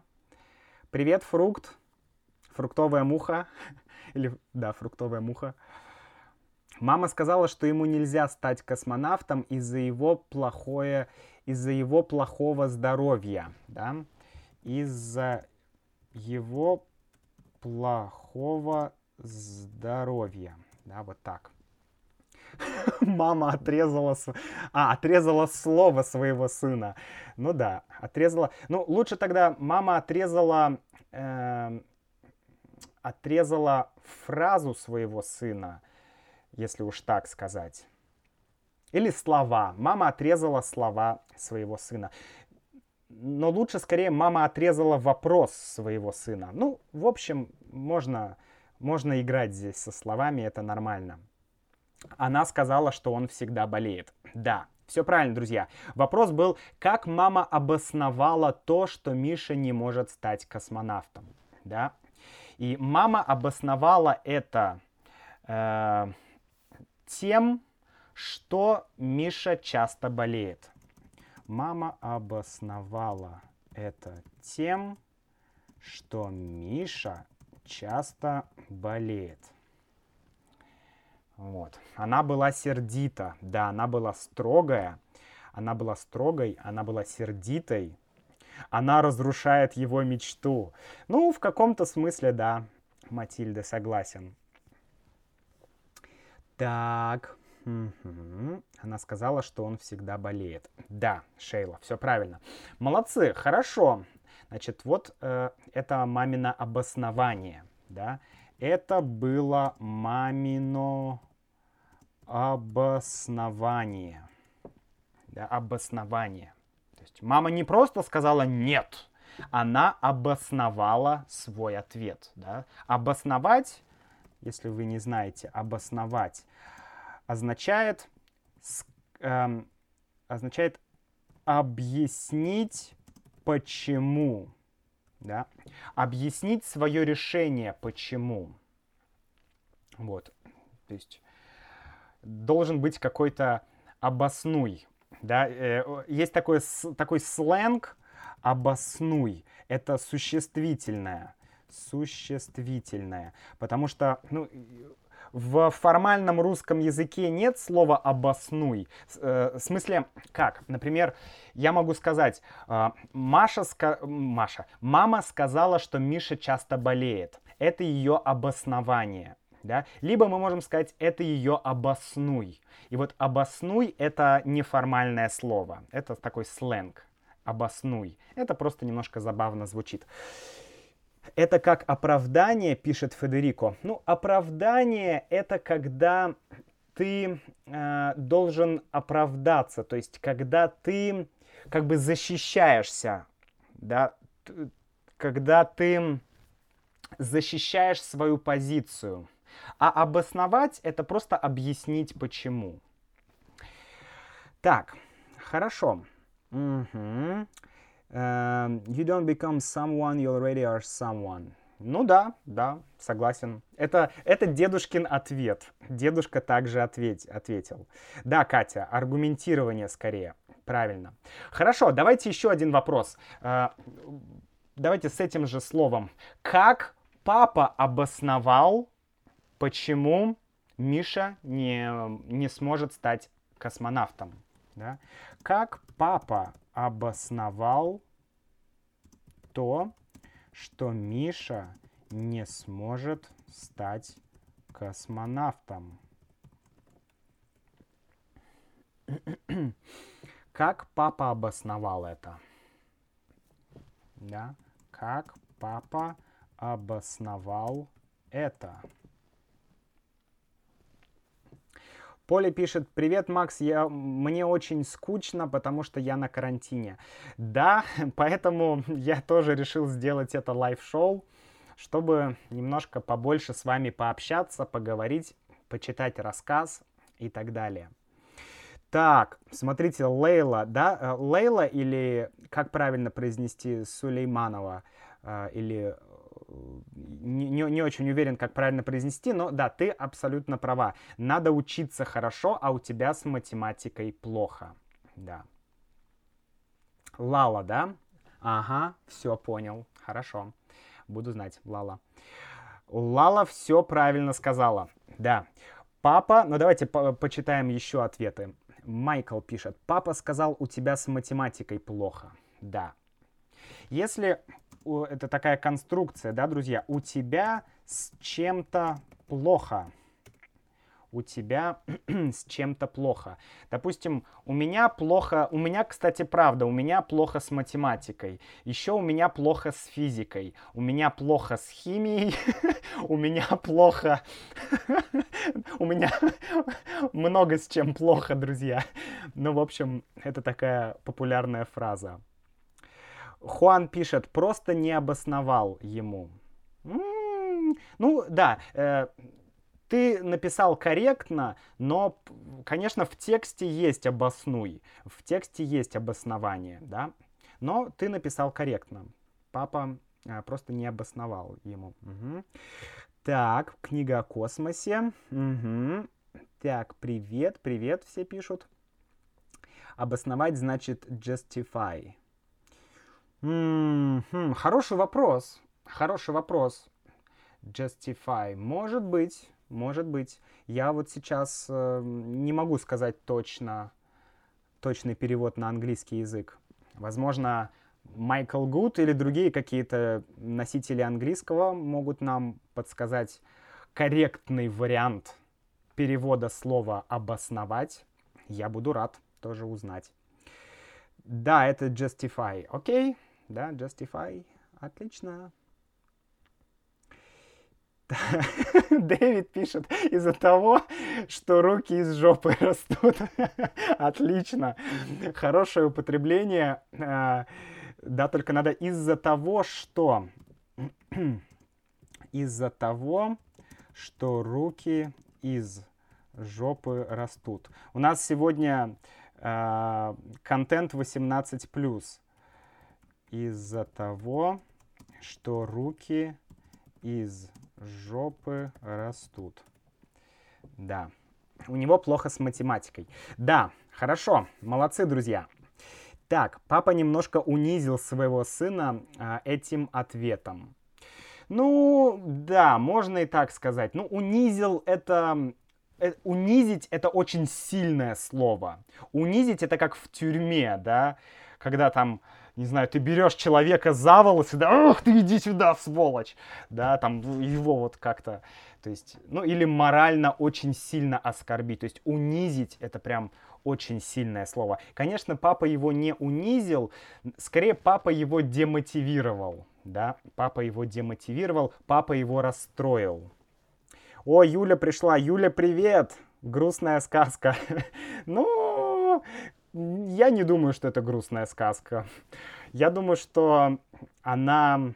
Привет, фрукт. Фруктовая муха. [laughs] Или, да, фруктовая муха. Мама сказала, что ему нельзя стать космонавтом из-за его плохое, из-за его плохого здоровья, да, из-за его плохого здоровья, да, вот так. [laughs] мама отрезала, а, отрезала слово своего сына. Ну да, отрезала. Ну, лучше тогда мама отрезала, э, отрезала фразу своего сына, если уж так сказать. Или слова. Мама отрезала слова своего сына. Но лучше скорее мама отрезала вопрос своего сына. Ну, в общем, можно Можно играть здесь со словами, это нормально. Она сказала, что он всегда болеет. Да, все правильно, друзья. Вопрос был, как мама обосновала то, что Миша не может стать космонавтом. Да? И мама обосновала это э, тем, что Миша часто болеет. Мама обосновала это тем, что Миша часто болеет. Вот. Она была сердита, да, она была строгая, она была строгой, она была сердитой, она разрушает его мечту. Ну, в каком-то смысле, да, Матильда, согласен. Так. Она сказала, что он всегда болеет. Да, Шейла, все правильно. Молодцы, хорошо. Значит, вот э, это мамино обоснование, да. Это было мамино обоснование. Да, обоснование. То есть мама не просто сказала «нет», она обосновала свой ответ. Да? Обосновать, если вы не знаете, обосновать означает, э, означает объяснить почему. Да? Объяснить свое решение почему. Вот. То есть должен быть какой-то обоснуй. Да? Э, есть такой, такой сленг обоснуй. Это существительное. Существительное. Потому что ну, в формальном русском языке нет слова «обоснуй». Э, в смысле, как? Например, я могу сказать, э, Маша, ска... Маша, мама сказала, что Миша часто болеет. Это ее обоснование. Да? Либо мы можем сказать, это ее обоснуй. И вот обоснуй это неформальное слово. Это такой сленг. Обоснуй. Это просто немножко забавно звучит. Это как оправдание, пишет Федерико. Ну, оправдание это когда ты э, должен оправдаться, то есть когда ты как бы защищаешься, да, когда ты защищаешь свою позицию. А обосновать это просто объяснить почему. Так, хорошо. Угу. Uh, you don't become someone, you already are someone. Ну да, да, согласен. Это, это дедушкин ответ. Дедушка также ответь, ответил. Да, Катя, аргументирование скорее. Правильно. Хорошо, давайте еще один вопрос. Uh, давайте с этим же словом. Как папа обосновал, почему Миша не, не сможет стать космонавтом? Да? Как папа обосновал то, что Миша не сможет стать космонавтом. [clears throat] Как папа обосновал это? Да? Как папа обосновал это? Поли пишет, привет, Макс, я, мне очень скучно, потому что я на карантине. Да, [laughs] поэтому я тоже решил сделать это live шоу, чтобы немножко побольше с вами пообщаться, поговорить, почитать рассказ и так далее. Так, смотрите, Лейла, да, э, Лейла или, как правильно произнести, Сулейманова, э, или не, не очень уверен, как правильно произнести, но да, ты абсолютно права. Надо учиться хорошо, а у тебя с математикой плохо. Да. Лала, да? Ага, все понял. Хорошо. Буду знать, Лала. Лала все правильно сказала. Да. Папа, ну давайте по почитаем еще ответы. Майкл пишет, папа сказал, у тебя с математикой плохо. Да. Если это такая конструкция, да, друзья, у тебя с чем-то плохо. У тебя [clears throat] с чем-то плохо. Допустим, у меня плохо, у меня, кстати, правда, у меня плохо с математикой. Еще у меня плохо с физикой. У меня плохо с химией. [laughs] У меня плохо... [laughs] У меня [laughs] много с чем плохо, друзья. Ну, в общем, это такая популярная фраза. Хуан пишет, просто не обосновал ему. М-м-м. Ну, да, э, ты написал корректно, но, конечно, в тексте есть обоснуй, в тексте есть обоснование, да, но ты написал корректно. Папа э, просто не обосновал ему. Угу. Так, книга о космосе. Угу. Так, привет, привет, все пишут. Обосновать значит justify. М-м-м, хороший вопрос. Хороший вопрос. Justify. Может быть, может быть. Я вот сейчас э, не могу сказать точно точный перевод на английский язык. Возможно, Майкл Гуд или другие какие-то носители английского могут нам подсказать корректный вариант перевода слова «обосновать». Я буду рад тоже узнать. Да, это justify. Окей? Да, justify. Отлично. [laughs] Дэвид пишет из-за того, что руки из жопы [laughs] растут. Отлично. Хорошее употребление. А, да, только надо из-за того, что... [clears throat] из-за того, что руки из жопы растут. У нас сегодня э, контент 18+. Из-за того, что руки из жопы растут. Да. У него плохо с математикой. Да, хорошо. Молодцы, друзья. Так, папа немножко унизил своего сына а, этим ответом. Ну, да, можно и так сказать. Ну, унизил это... Э, унизить это очень сильное слово. Унизить это как в тюрьме, да, когда там не знаю, ты берешь человека за волосы, да, ах, ты иди сюда, сволочь, да, там его вот как-то, то есть, ну или морально очень сильно оскорбить, то есть унизить это прям очень сильное слово. Конечно, папа его не унизил, скорее папа его демотивировал, да, папа его демотивировал, папа его расстроил. О, Юля пришла. Юля, привет! Грустная сказка. [laughs] Ну, я не думаю, что это грустная сказка. Я думаю, что она...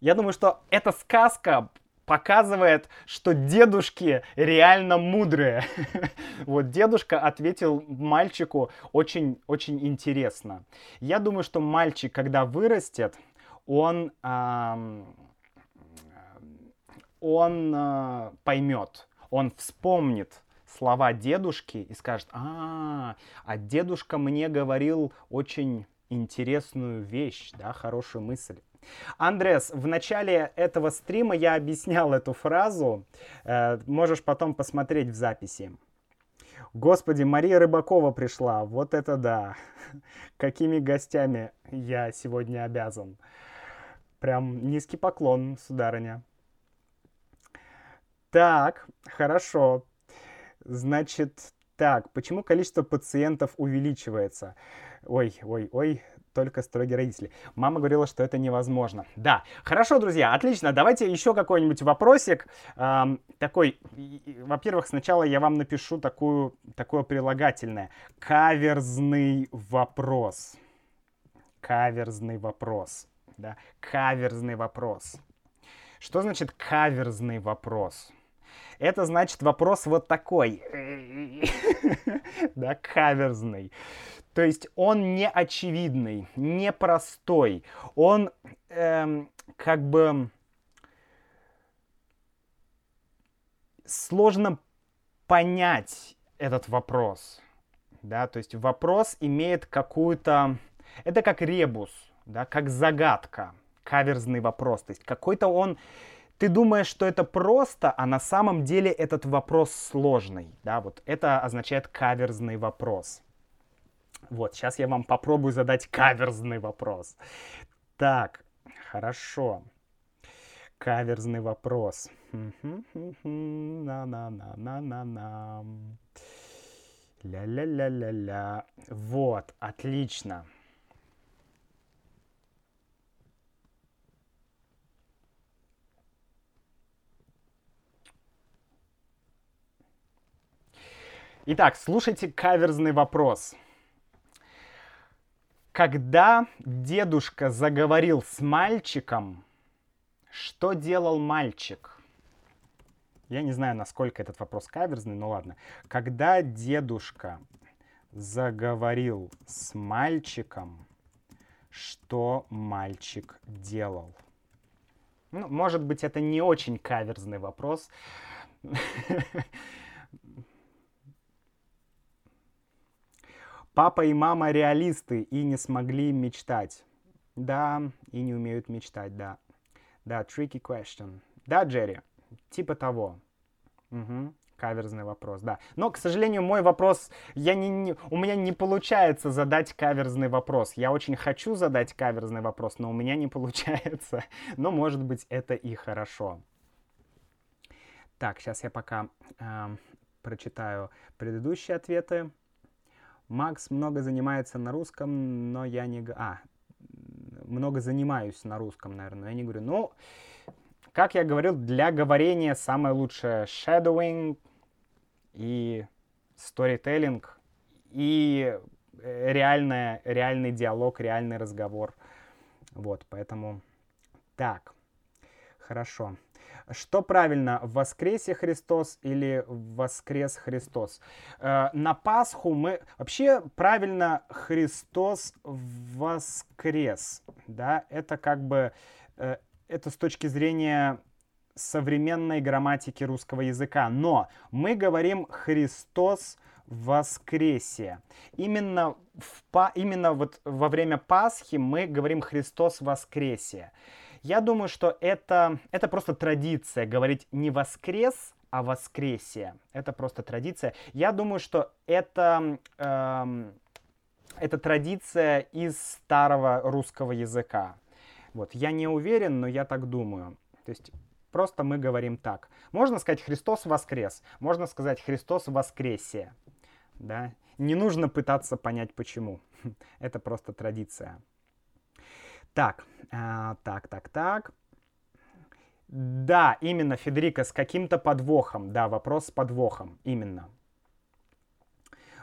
Я думаю, что эта сказка показывает, что дедушки реально мудрые. [laughs] вот дедушка ответил мальчику очень, очень интересно. Я думаю, что мальчик, когда вырастет, он, он э, поймет, он вспомнит слова дедушки и скажет, а, а дедушка мне говорил очень интересную вещь, да, хорошую мысль. Андрес, в начале этого стрима я объяснял эту фразу. Э, можешь потом посмотреть в записи. Господи, Мария Рыбакова пришла. Вот это да. [laughs] Какими гостями я сегодня обязан. Прям низкий поклон, сударыня. Так, хорошо. Значит, так, почему количество пациентов увеличивается? Ой, ой, ой, только строгие родители. Мама говорила, что это невозможно. Да, хорошо, друзья, отлично. Давайте еще какой-нибудь вопросик. Эм, такой, во-первых, сначала я вам напишу такую, такое прилагательное. Каверзный вопрос. Каверзный вопрос. Да, каверзный вопрос. Что значит каверзный вопрос? Это значит вопрос вот такой. [laughs] Да, каверзный. То есть он не очевидный, не. Он эм, как бы сложно понять этот вопрос. Да, то есть вопрос имеет какую-то... Это как ребус, да, как загадка, каверзный вопрос. То есть какой-то он... Ты думаешь, что это просто, а на самом деле этот вопрос сложный. Да, вот это означает каверзный вопрос. Вот, сейчас я вам попробую задать каверзный вопрос. Так, хорошо. Каверзный вопрос. На-на-на-на-на-на. Ля-ля-ля-ля-ля. Вот, отлично. Итак, слушайте каверзный вопрос. Когда дедушка заговорил с мальчиком, Что делал мальчик? Я не знаю, насколько этот вопрос каверзный, но ладно. Когда дедушка заговорил с мальчиком, что мальчик делал? Ну, может быть, это не очень каверзный вопрос. [laughs] Папа и мама реалисты и не смогли мечтать. Да, и не умеют мечтать, да. Да, tricky question. Да, Джерри, типа того. Угу. Каверзный вопрос, да. Но, к сожалению, мой вопрос, я не, не, у меня не получается задать каверзный вопрос. Я очень хочу задать каверзный вопрос, но у меня не получается. [laughs] Но, может быть, это и хорошо. Так, сейчас я пока э, прочитаю предыдущие ответы. Макс много занимается на русском, но я не... А, много занимаюсь на русском, наверное, но я не говорю. Ну, как я говорил, для говорения самое лучшее shadowing и storytelling и реальное, реальный диалог, реальный разговор. Вот, поэтому так, хорошо. Что правильно, воскресе Христос или воскрес Христос? Э, на Пасху мы... Вообще правильно Христос воскрес. Да? Это как бы... Э, это с точки зрения современной грамматики русского языка. Но мы говорим Христос воскресе. Именно, в, именно вот во время Пасхи мы говорим Христос воскресе. Я думаю, что это, это просто традиция говорить не воскрес, а воскресие. Это просто традиция. Я думаю, что это, эм, это традиция из старого русского языка. Вот, я не уверен, но я так думаю. То есть просто мы говорим так. Можно сказать Христос воскрес, можно сказать Христос воскресе. Да? Не нужно пытаться понять почему. [laughs] Это просто традиция. Так, а, так, так, так. Да, именно, Федерика, с каким-то подвохом. Да, вопрос с подвохом, именно.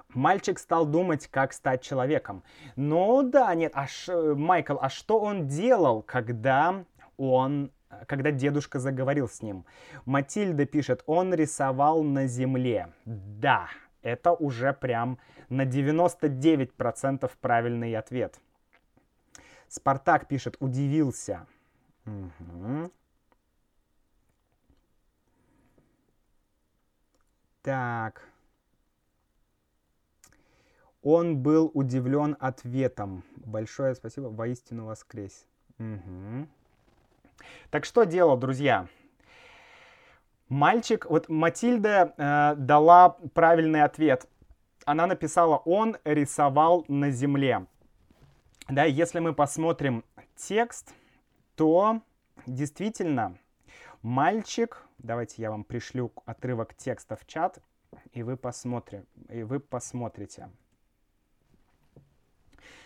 Мальчик стал думать, как стать человеком. Ну да, нет, а ш, Майкл, а что он делал, когда он, когда дедушка заговорил с ним? Матильда пишет, он рисовал на земле. Да, это уже прям на 99% правильный ответ. Спартак пишет, удивился. Угу. Так. Он был удивлен ответом. Большое спасибо, воистину воскрес. Угу. Так что делал, друзья? Мальчик, вот Матильда э, дала правильный ответ. Она написала, он рисовал на земле. Да, если мы посмотрим текст, то действительно мальчик, давайте я вам пришлю отрывок текста в чат, и вы, посмотрите, и вы посмотрите.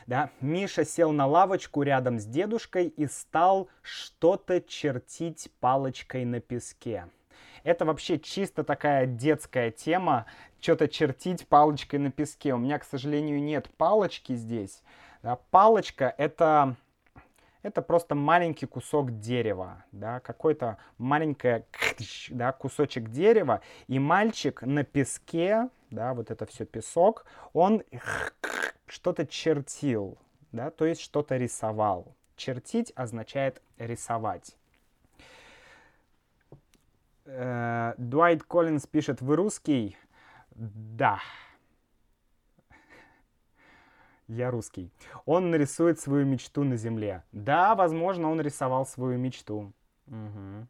Да, Миша сел на лавочку рядом с дедушкой и стал что-то чертить палочкой на песке. Это вообще чисто такая детская тема, что-то чертить палочкой на песке. У меня, к сожалению, нет палочки здесь, палочка это, это просто маленький кусок дерева, да, какой-то маленький [laughs] да, кусочек дерева, и мальчик на песке, да, вот это все песок, он [laughs] что-то чертил, да, то есть что-то рисовал. Чертить означает рисовать. Э, Дуайт Коллинз пишет, вы русский? Да, я русский. Он нарисует свою мечту на земле. Да, возможно, он рисовал свою мечту. Угу.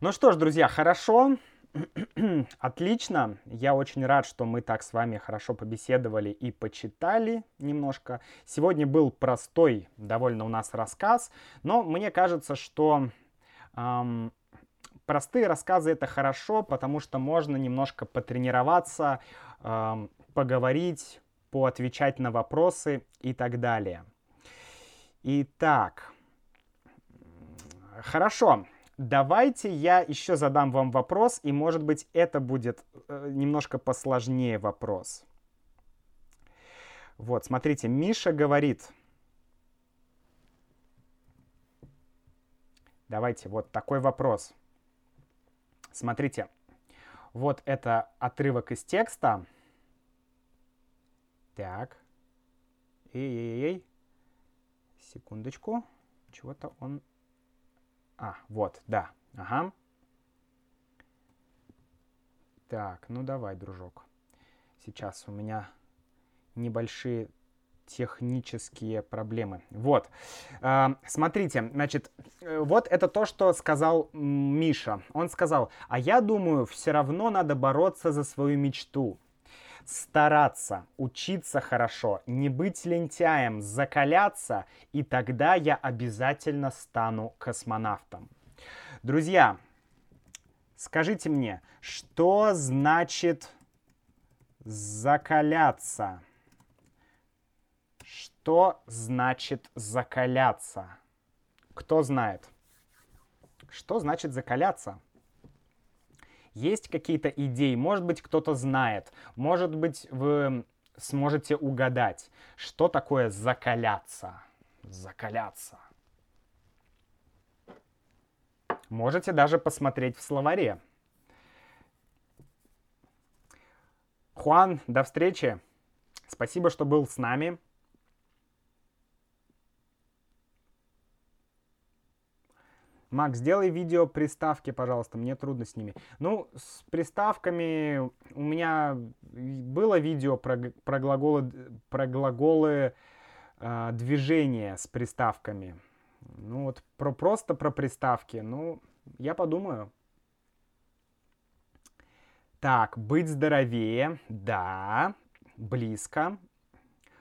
Ну что ж, друзья, хорошо. [clears throat] Отлично. Я очень рад, что мы так с вами хорошо побеседовали и почитали немножко. Сегодня был простой довольно у нас рассказ, но мне кажется, что эм, простые рассказы это хорошо, потому что можно немножко потренироваться, эм, поговорить, поотвечать на вопросы и так далее. Итак, хорошо. Давайте я еще задам вам вопрос, и может быть это будет э, немножко посложнее вопрос. Вот, смотрите, Миша говорит, Давайте, вот такой вопрос. Смотрите, вот это отрывок из текста. Так. Эй-эй-эй. Секундочку. Чего-то он... А, вот, да. Ага. Так, ну давай, дружок. Сейчас у меня небольшие технические проблемы. Вот, э, смотрите, значит, э, вот это то, что сказал Миша. Он сказал, а я думаю, все равно надо бороться за свою мечту. Стараться, учиться хорошо, не быть лентяем, закаляться, и тогда я обязательно стану космонавтом. Друзья, скажите мне, что значит закаляться? Что значит закаляться? Кто знает? Что значит закаляться? Есть какие-то идеи, может быть, кто-то знает, может быть, вы сможете угадать, что такое закаляться. Закаляться. Можете даже посмотреть в словаре. Хуан, до встречи. Спасибо, что был с нами. Макс, сделай видео приставки, пожалуйста, мне трудно с ними. Ну, с приставками у меня было видео про, про глаголы, про глаголы э, движения с приставками. Ну вот про, просто про приставки, ну, я подумаю. Так, быть здоровее, да, близко.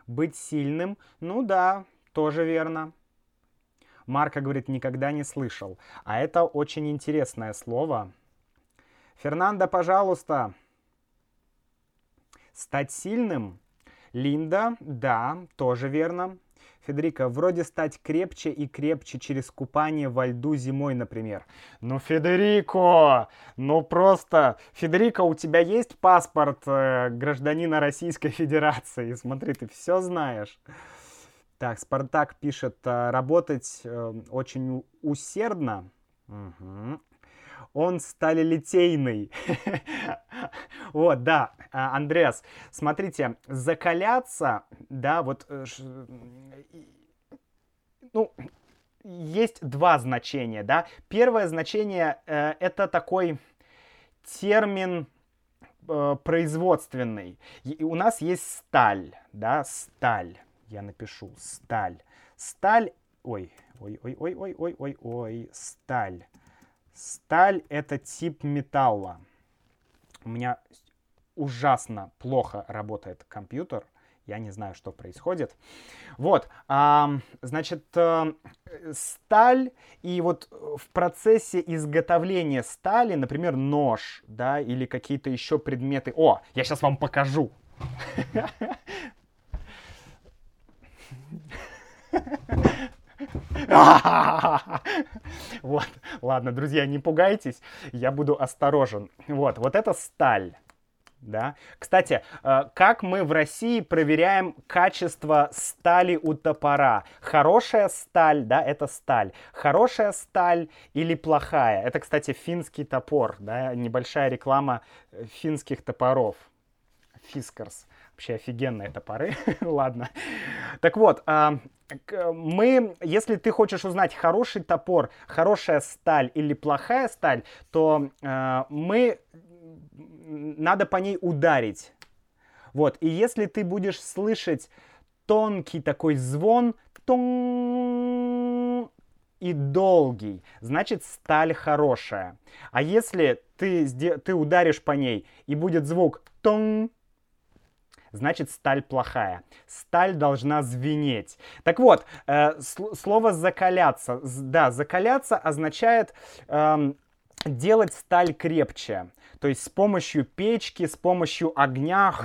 Быть сильным, ну да, тоже верно. Марка говорит, никогда не слышал. А это очень интересное слово. Фернандо, пожалуйста. Стать сильным? Линда, да, тоже верно. Федерико, вроде стать крепче и крепче через купание во льду зимой, например. Ну, Федерико, ну просто... Федерико, у тебя есть паспорт э, гражданина Российской Федерации? Смотри, ты все знаешь. Так, Спартак пишет, э, работать э, очень усердно. Угу. Он сталелитейный. [laughs] вот, да, а, Андреас, смотрите, закаляться, да, вот, э, ну, есть два значения, да. Первое значение э, это такой термин э, производственный. У нас есть сталь, да, сталь я напишу сталь. Сталь, ой, ой, ой, ой, ой, ой, ой, ой, сталь. Сталь это тип металла. У меня ужасно плохо работает компьютер. Я не знаю, что происходит. Вот, а, значит, э, сталь и вот в процессе изготовления стали, например, нож, да, или какие-то еще предметы. О, я сейчас вам покажу. [laughs] [laughs] Вот, ладно, друзья, не пугайтесь, я буду осторожен. Вот, вот это сталь. Да. Кстати, э, как мы в России проверяем качество стали у топора? Хорошая сталь, да, это сталь. Хорошая сталь или плохая? Это, кстати, финский топор, да, небольшая реклама э, финских топоров. Фискарс. Вообще офигенные топоры. [laughs] Ладно. Так вот, а, мы, если ты хочешь узнать хороший топор, хорошая сталь или плохая сталь, то а, мы надо по ней ударить. Вот. И если ты будешь слышать тонкий такой звон, тон и долгий, значит сталь хорошая. А если ты, ты ударишь по ней и будет звук тон, значит сталь плохая. Сталь должна звенеть. Так вот, э, слово закаляться. Да, закаляться означает э, делать сталь крепче. То есть с помощью печки, с помощью огня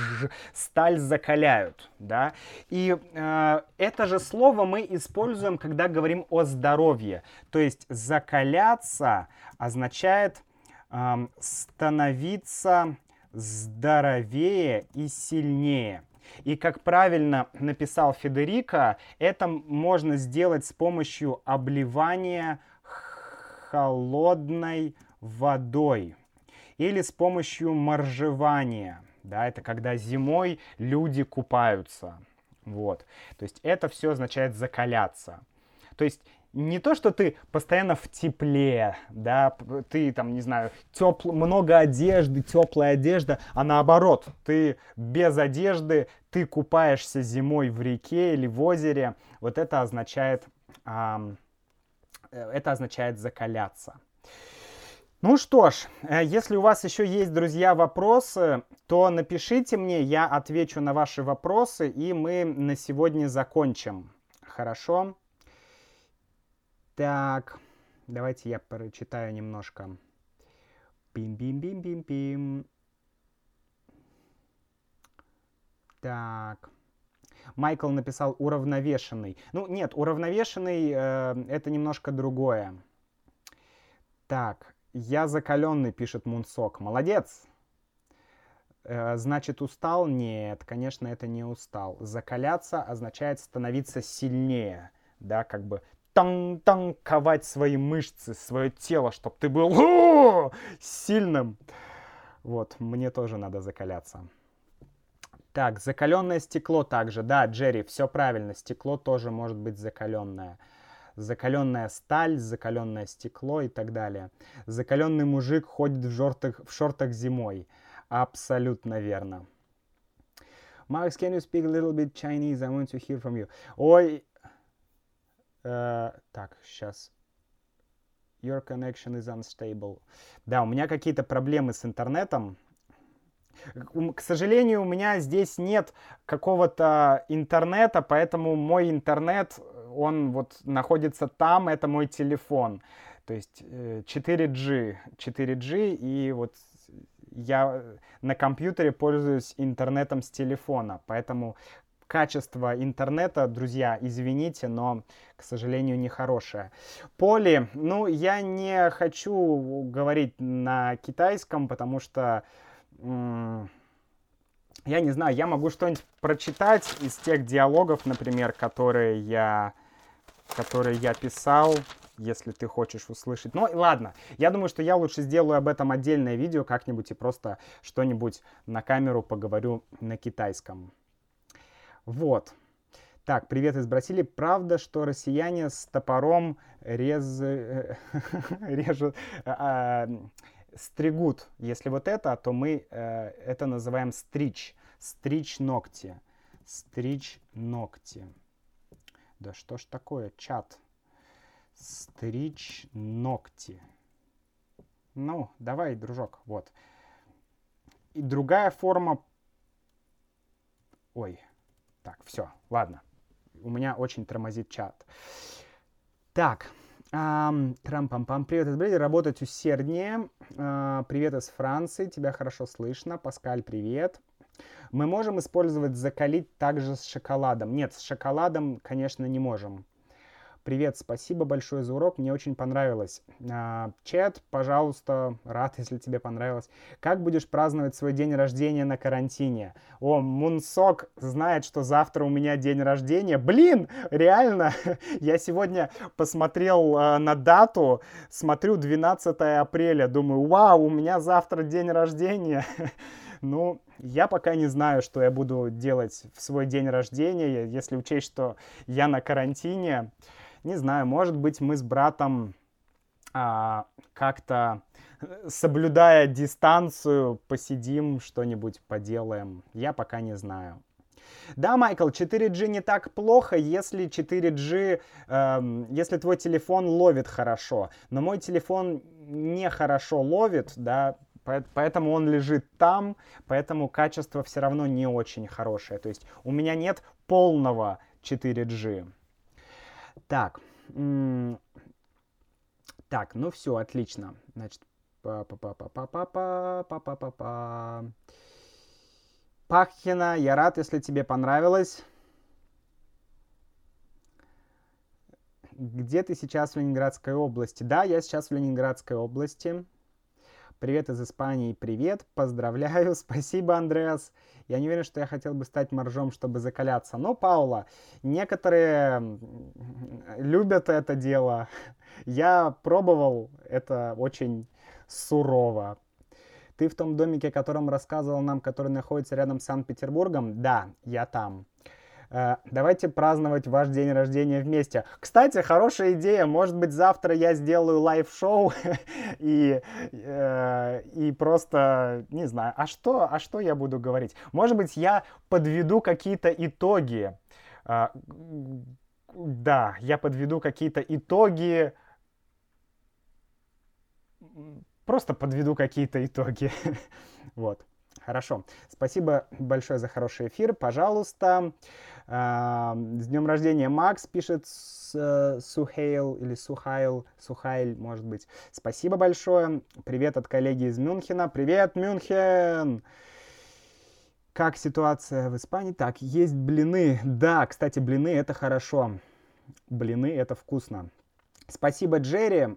[laughs] сталь закаляют, да. И э, это же слово мы используем, когда говорим о здоровье. То есть закаляться означает э, становиться здоровее и сильнее. И как правильно написал Федерико, это можно сделать с помощью обливания холодной водой или с помощью моржевания. Да, это когда зимой люди купаются. Вот. То есть это все означает закаляться. То есть не то, что ты постоянно в тепле, да, ты там, не знаю, тепл... много одежды, теплая одежда, а наоборот, ты без одежды, ты купаешься зимой в реке или в озере, вот это означает, эм, это означает закаляться. Ну что ж, э, если у вас еще есть, друзья, вопросы, то напишите мне, я отвечу на ваши вопросы, и мы на сегодня закончим. Хорошо? Так, давайте я прочитаю немножко. Пим-пим-пим-пим-пим. Так. Майкл написал уравновешенный. Ну, нет, уравновешенный э, это немножко другое. Так, я закаленный, пишет Мунсок. Молодец! Э, значит, устал? Нет, конечно, это не устал. Закаляться означает становиться сильнее. Да, как бы танковать свои мышцы, свое тело, чтобы ты был сильным. Вот, мне тоже надо закаляться. Так, закаленное стекло также. Да, Джерри, все правильно. Стекло тоже может быть закаленное закаленная сталь, закаленное стекло и так далее. Закаленный мужик ходит в шортах, в шортах зимой. Абсолютно верно. Max, can you speak a little bit Chinese? I want to hear from you. Ой, э, так, сейчас. Your connection is unstable. Да, у меня какие-то проблемы с интернетом. К сожалению, у меня здесь нет какого-то интернета, поэтому мой интернет он вот находится там, это мой телефон. То есть 4G, э, 4G, и вот я на компьютере пользуюсь интернетом с телефона, поэтому качество интернета, друзья, извините, но, к сожалению, нехорошее. Поли, ну, я не хочу говорить на китайском, потому что я не знаю, я могу что-нибудь прочитать из тех диалогов, например, которые я которые я писал, если ты хочешь услышать. Ну, ладно, я думаю, что я лучше сделаю об этом отдельное видео как-нибудь и просто что-нибудь на камеру поговорю на китайском. Вот. Так, привет из Бразилии. Правда, что россияне с топором рез... [laughs] режут... А, стригут. Если вот это, то мы э, это называем стричь. Стричь ногти. Стричь ногти. Да что ж такое, чат? Стричь ногти. Ну, давай, дружок, вот. И другая форма... Ой, так, все, ладно. У меня очень тормозит чат. Так, Трам-пам-пам. Привет из Бреди. Работать усерднее. А, привет из Франции. Тебя хорошо слышно. Паскаль, привет. Мы можем использовать закалить также с шоколадом. Нет, с шоколадом, конечно, не можем. Привет, спасибо большое за урок, мне очень понравилось. А, чат, пожалуйста, рад, [laughs] если тебе понравилось. Как будешь праздновать свой день рождения на карантине? О, Мунсок знает, что завтра у меня день рождения. Блин, реально, [laughs] я сегодня посмотрел э, на дату, смотрю 12 апреля, думаю, вау, у меня завтра день рождения. [laughs] Ну, я пока не знаю, что я буду делать в свой день рождения, если учесть, что я на карантине. Не знаю, может быть, мы с братом а, как-то соблюдая дистанцию, посидим, что-нибудь поделаем. Я пока не знаю. Да, Майкл, 4G не так плохо, если 4G, э, если твой телефон ловит хорошо. Но мой телефон не хорошо ловит, да, Поэтому он лежит там, поэтому качество все равно не очень хорошее. То есть у меня нет полного 4G. Так. Так, ну все, отлично. Значит, па па па па па па па па па па па Пахина, я рад, если тебе понравилось. Где ты сейчас в Ленинградской области? Да, я сейчас в Ленинградской области. Привет из Испании, привет, поздравляю, [laughs] спасибо, Андреас. Я не уверен, что я хотел бы стать моржом, чтобы закаляться. Но, Паула, некоторые любят это дело. [laughs] Я пробовал, это очень сурово. Ты в том домике, о котором рассказывал нам, который находится рядом с Санкт-Петербургом? Да, я там. Э, давайте праздновать ваш день рождения вместе. Кстати, хорошая идея. Может быть, завтра я сделаю live шоу [laughs] и, э, и просто, не знаю, а что, а что я буду говорить? Может быть, я подведу какие-то итоги. Э, да, я подведу какие-то итоги просто подведу какие-то итоги. [laughs] вот. Хорошо. Спасибо большое за хороший эфир. Пожалуйста. С днем рождения, Макс, пишет э, Сухейл или Сухайл, Сухайль, может быть. Спасибо большое. Привет от коллеги из Мюнхена. Привет, Мюнхен! Как ситуация в Испании? Так, есть блины. Да, кстати, блины это хорошо. Блины это вкусно. Спасибо, Джерри.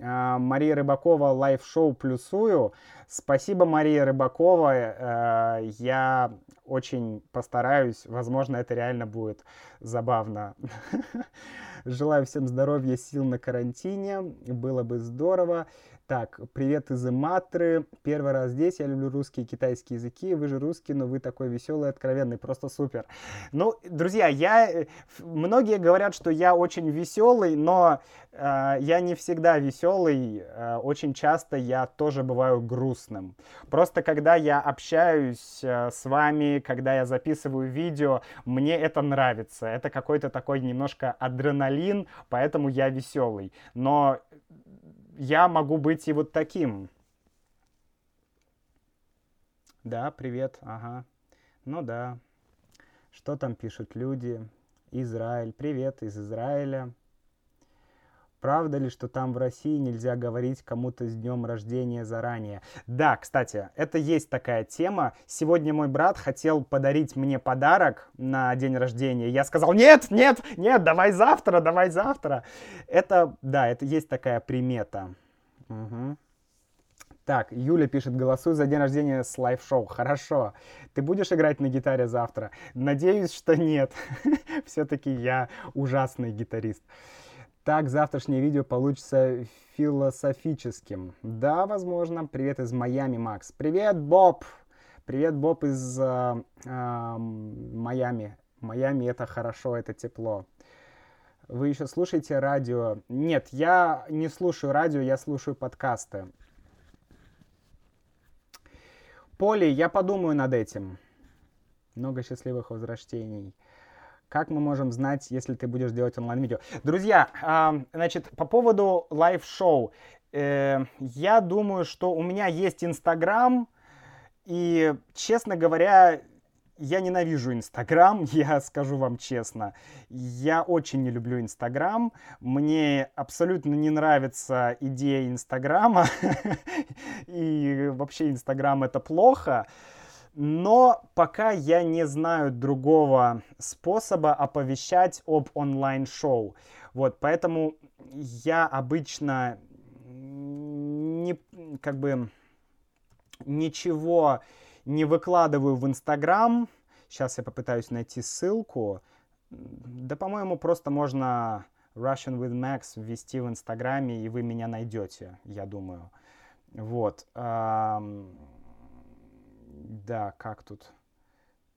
А, Мария Рыбакова live шоу плюсую. Спасибо, Мария Рыбакова. Э, я очень постараюсь. Возможно, это реально будет забавно. [laughs] Желаю всем здоровья, сил на карантине. Было бы здорово. Так, привет из Иматры. Первый раз здесь. Я люблю русские и китайские языки. Вы же русский, но вы такой веселый, откровенный. Просто супер. Ну, друзья, я... Э, многие говорят, что я очень веселый, но э, я не всегда веселый. Э, очень часто я тоже бываю грустным. Просто когда я общаюсь э, с вами, когда я записываю видео, мне это нравится. Это какой-то такой немножко адреналин, поэтому я веселый. Но я могу быть и вот таким. Да, привет, ага. Ну да. Что там пишут люди? Израиль. Привет из Израиля. Правда ли, что там в России нельзя говорить кому-то с днем рождения заранее? Да, кстати, это есть такая тема. Сегодня мой брат хотел подарить мне подарок на день рождения. Я сказал, нет, нет, нет, давай завтра, давай завтра. Это, да, это есть такая примета. Угу. Так, Юля пишет, голосую за день рождения с live шоу. Хорошо. Ты будешь играть на гитаре завтра? Надеюсь, что нет. [laughs] Все-таки я ужасный гитарист. Так, завтрашнее видео получится философическим. Да, возможно. Привет из Майами, Макс. Привет, Боб! Привет, Боб из э, э, Майами. Майами это хорошо, это тепло. Вы еще слушаете радио? Нет, я не слушаю радио, я слушаю подкасты. Поли, я подумаю над этим. Много счастливых возвращений. Как мы можем знать, если ты будешь делать онлайн-видео? Друзья, э, значит, по поводу live шоу. Э, я думаю, что у меня есть Инстаграм, и, честно говоря, я ненавижу Инстаграм, [laughs] я скажу вам честно. Я очень не люблю Инстаграм. Мне абсолютно не нравится идея Инстаграма. [laughs] И вообще Инстаграм это плохо. Но пока я не знаю другого способа оповещать об онлайн-шоу. Вот, поэтому я обычно не, как бы ничего не выкладываю в Инстаграм. Сейчас я попытаюсь найти ссылку. Да, по-моему, просто можно Russian with Max ввести в Инстаграме, и вы меня найдете, я думаю. Вот. Да, как тут?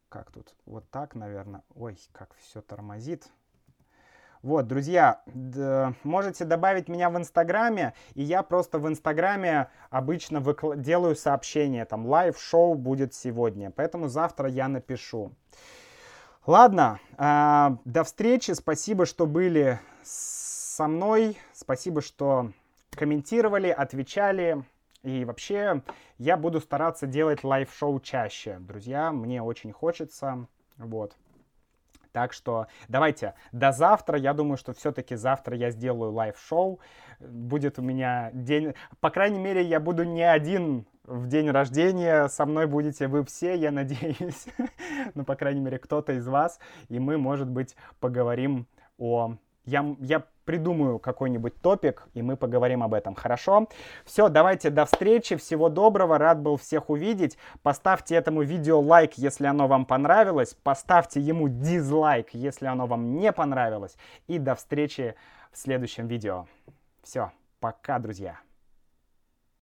Как тут? Вот так, наверное. Ой, как все тормозит. Вот, друзья, можете добавить меня в Инстаграме, и я просто в Инстаграме обычно выкл- делаю сообщение, там, live шоу будет сегодня, поэтому завтра я напишу. Ладно, э, до встречи, спасибо, что были со мной, спасибо, что комментировали, отвечали. И вообще, я буду стараться делать live шоу чаще. Друзья, мне очень хочется. Вот. Так что давайте до завтра. Я думаю, что все-таки завтра я сделаю live шоу. Будет у меня день... По крайней мере, я буду не один в день рождения. Со мной будете вы все, я [laughs] надеюсь. ну, по крайней мере, кто-то из вас. И мы, может быть, поговорим о я, я придумаю какой-нибудь topic, и мы поговорим об этом, хорошо? Все, давайте до встречи, всего доброго, рад был всех увидеть. Поставьте этому видео лайк, если оно вам понравилось, поставьте ему дизлайк, если оно вам не понравилось, и до встречи в следующем видео. Все, пока, друзья.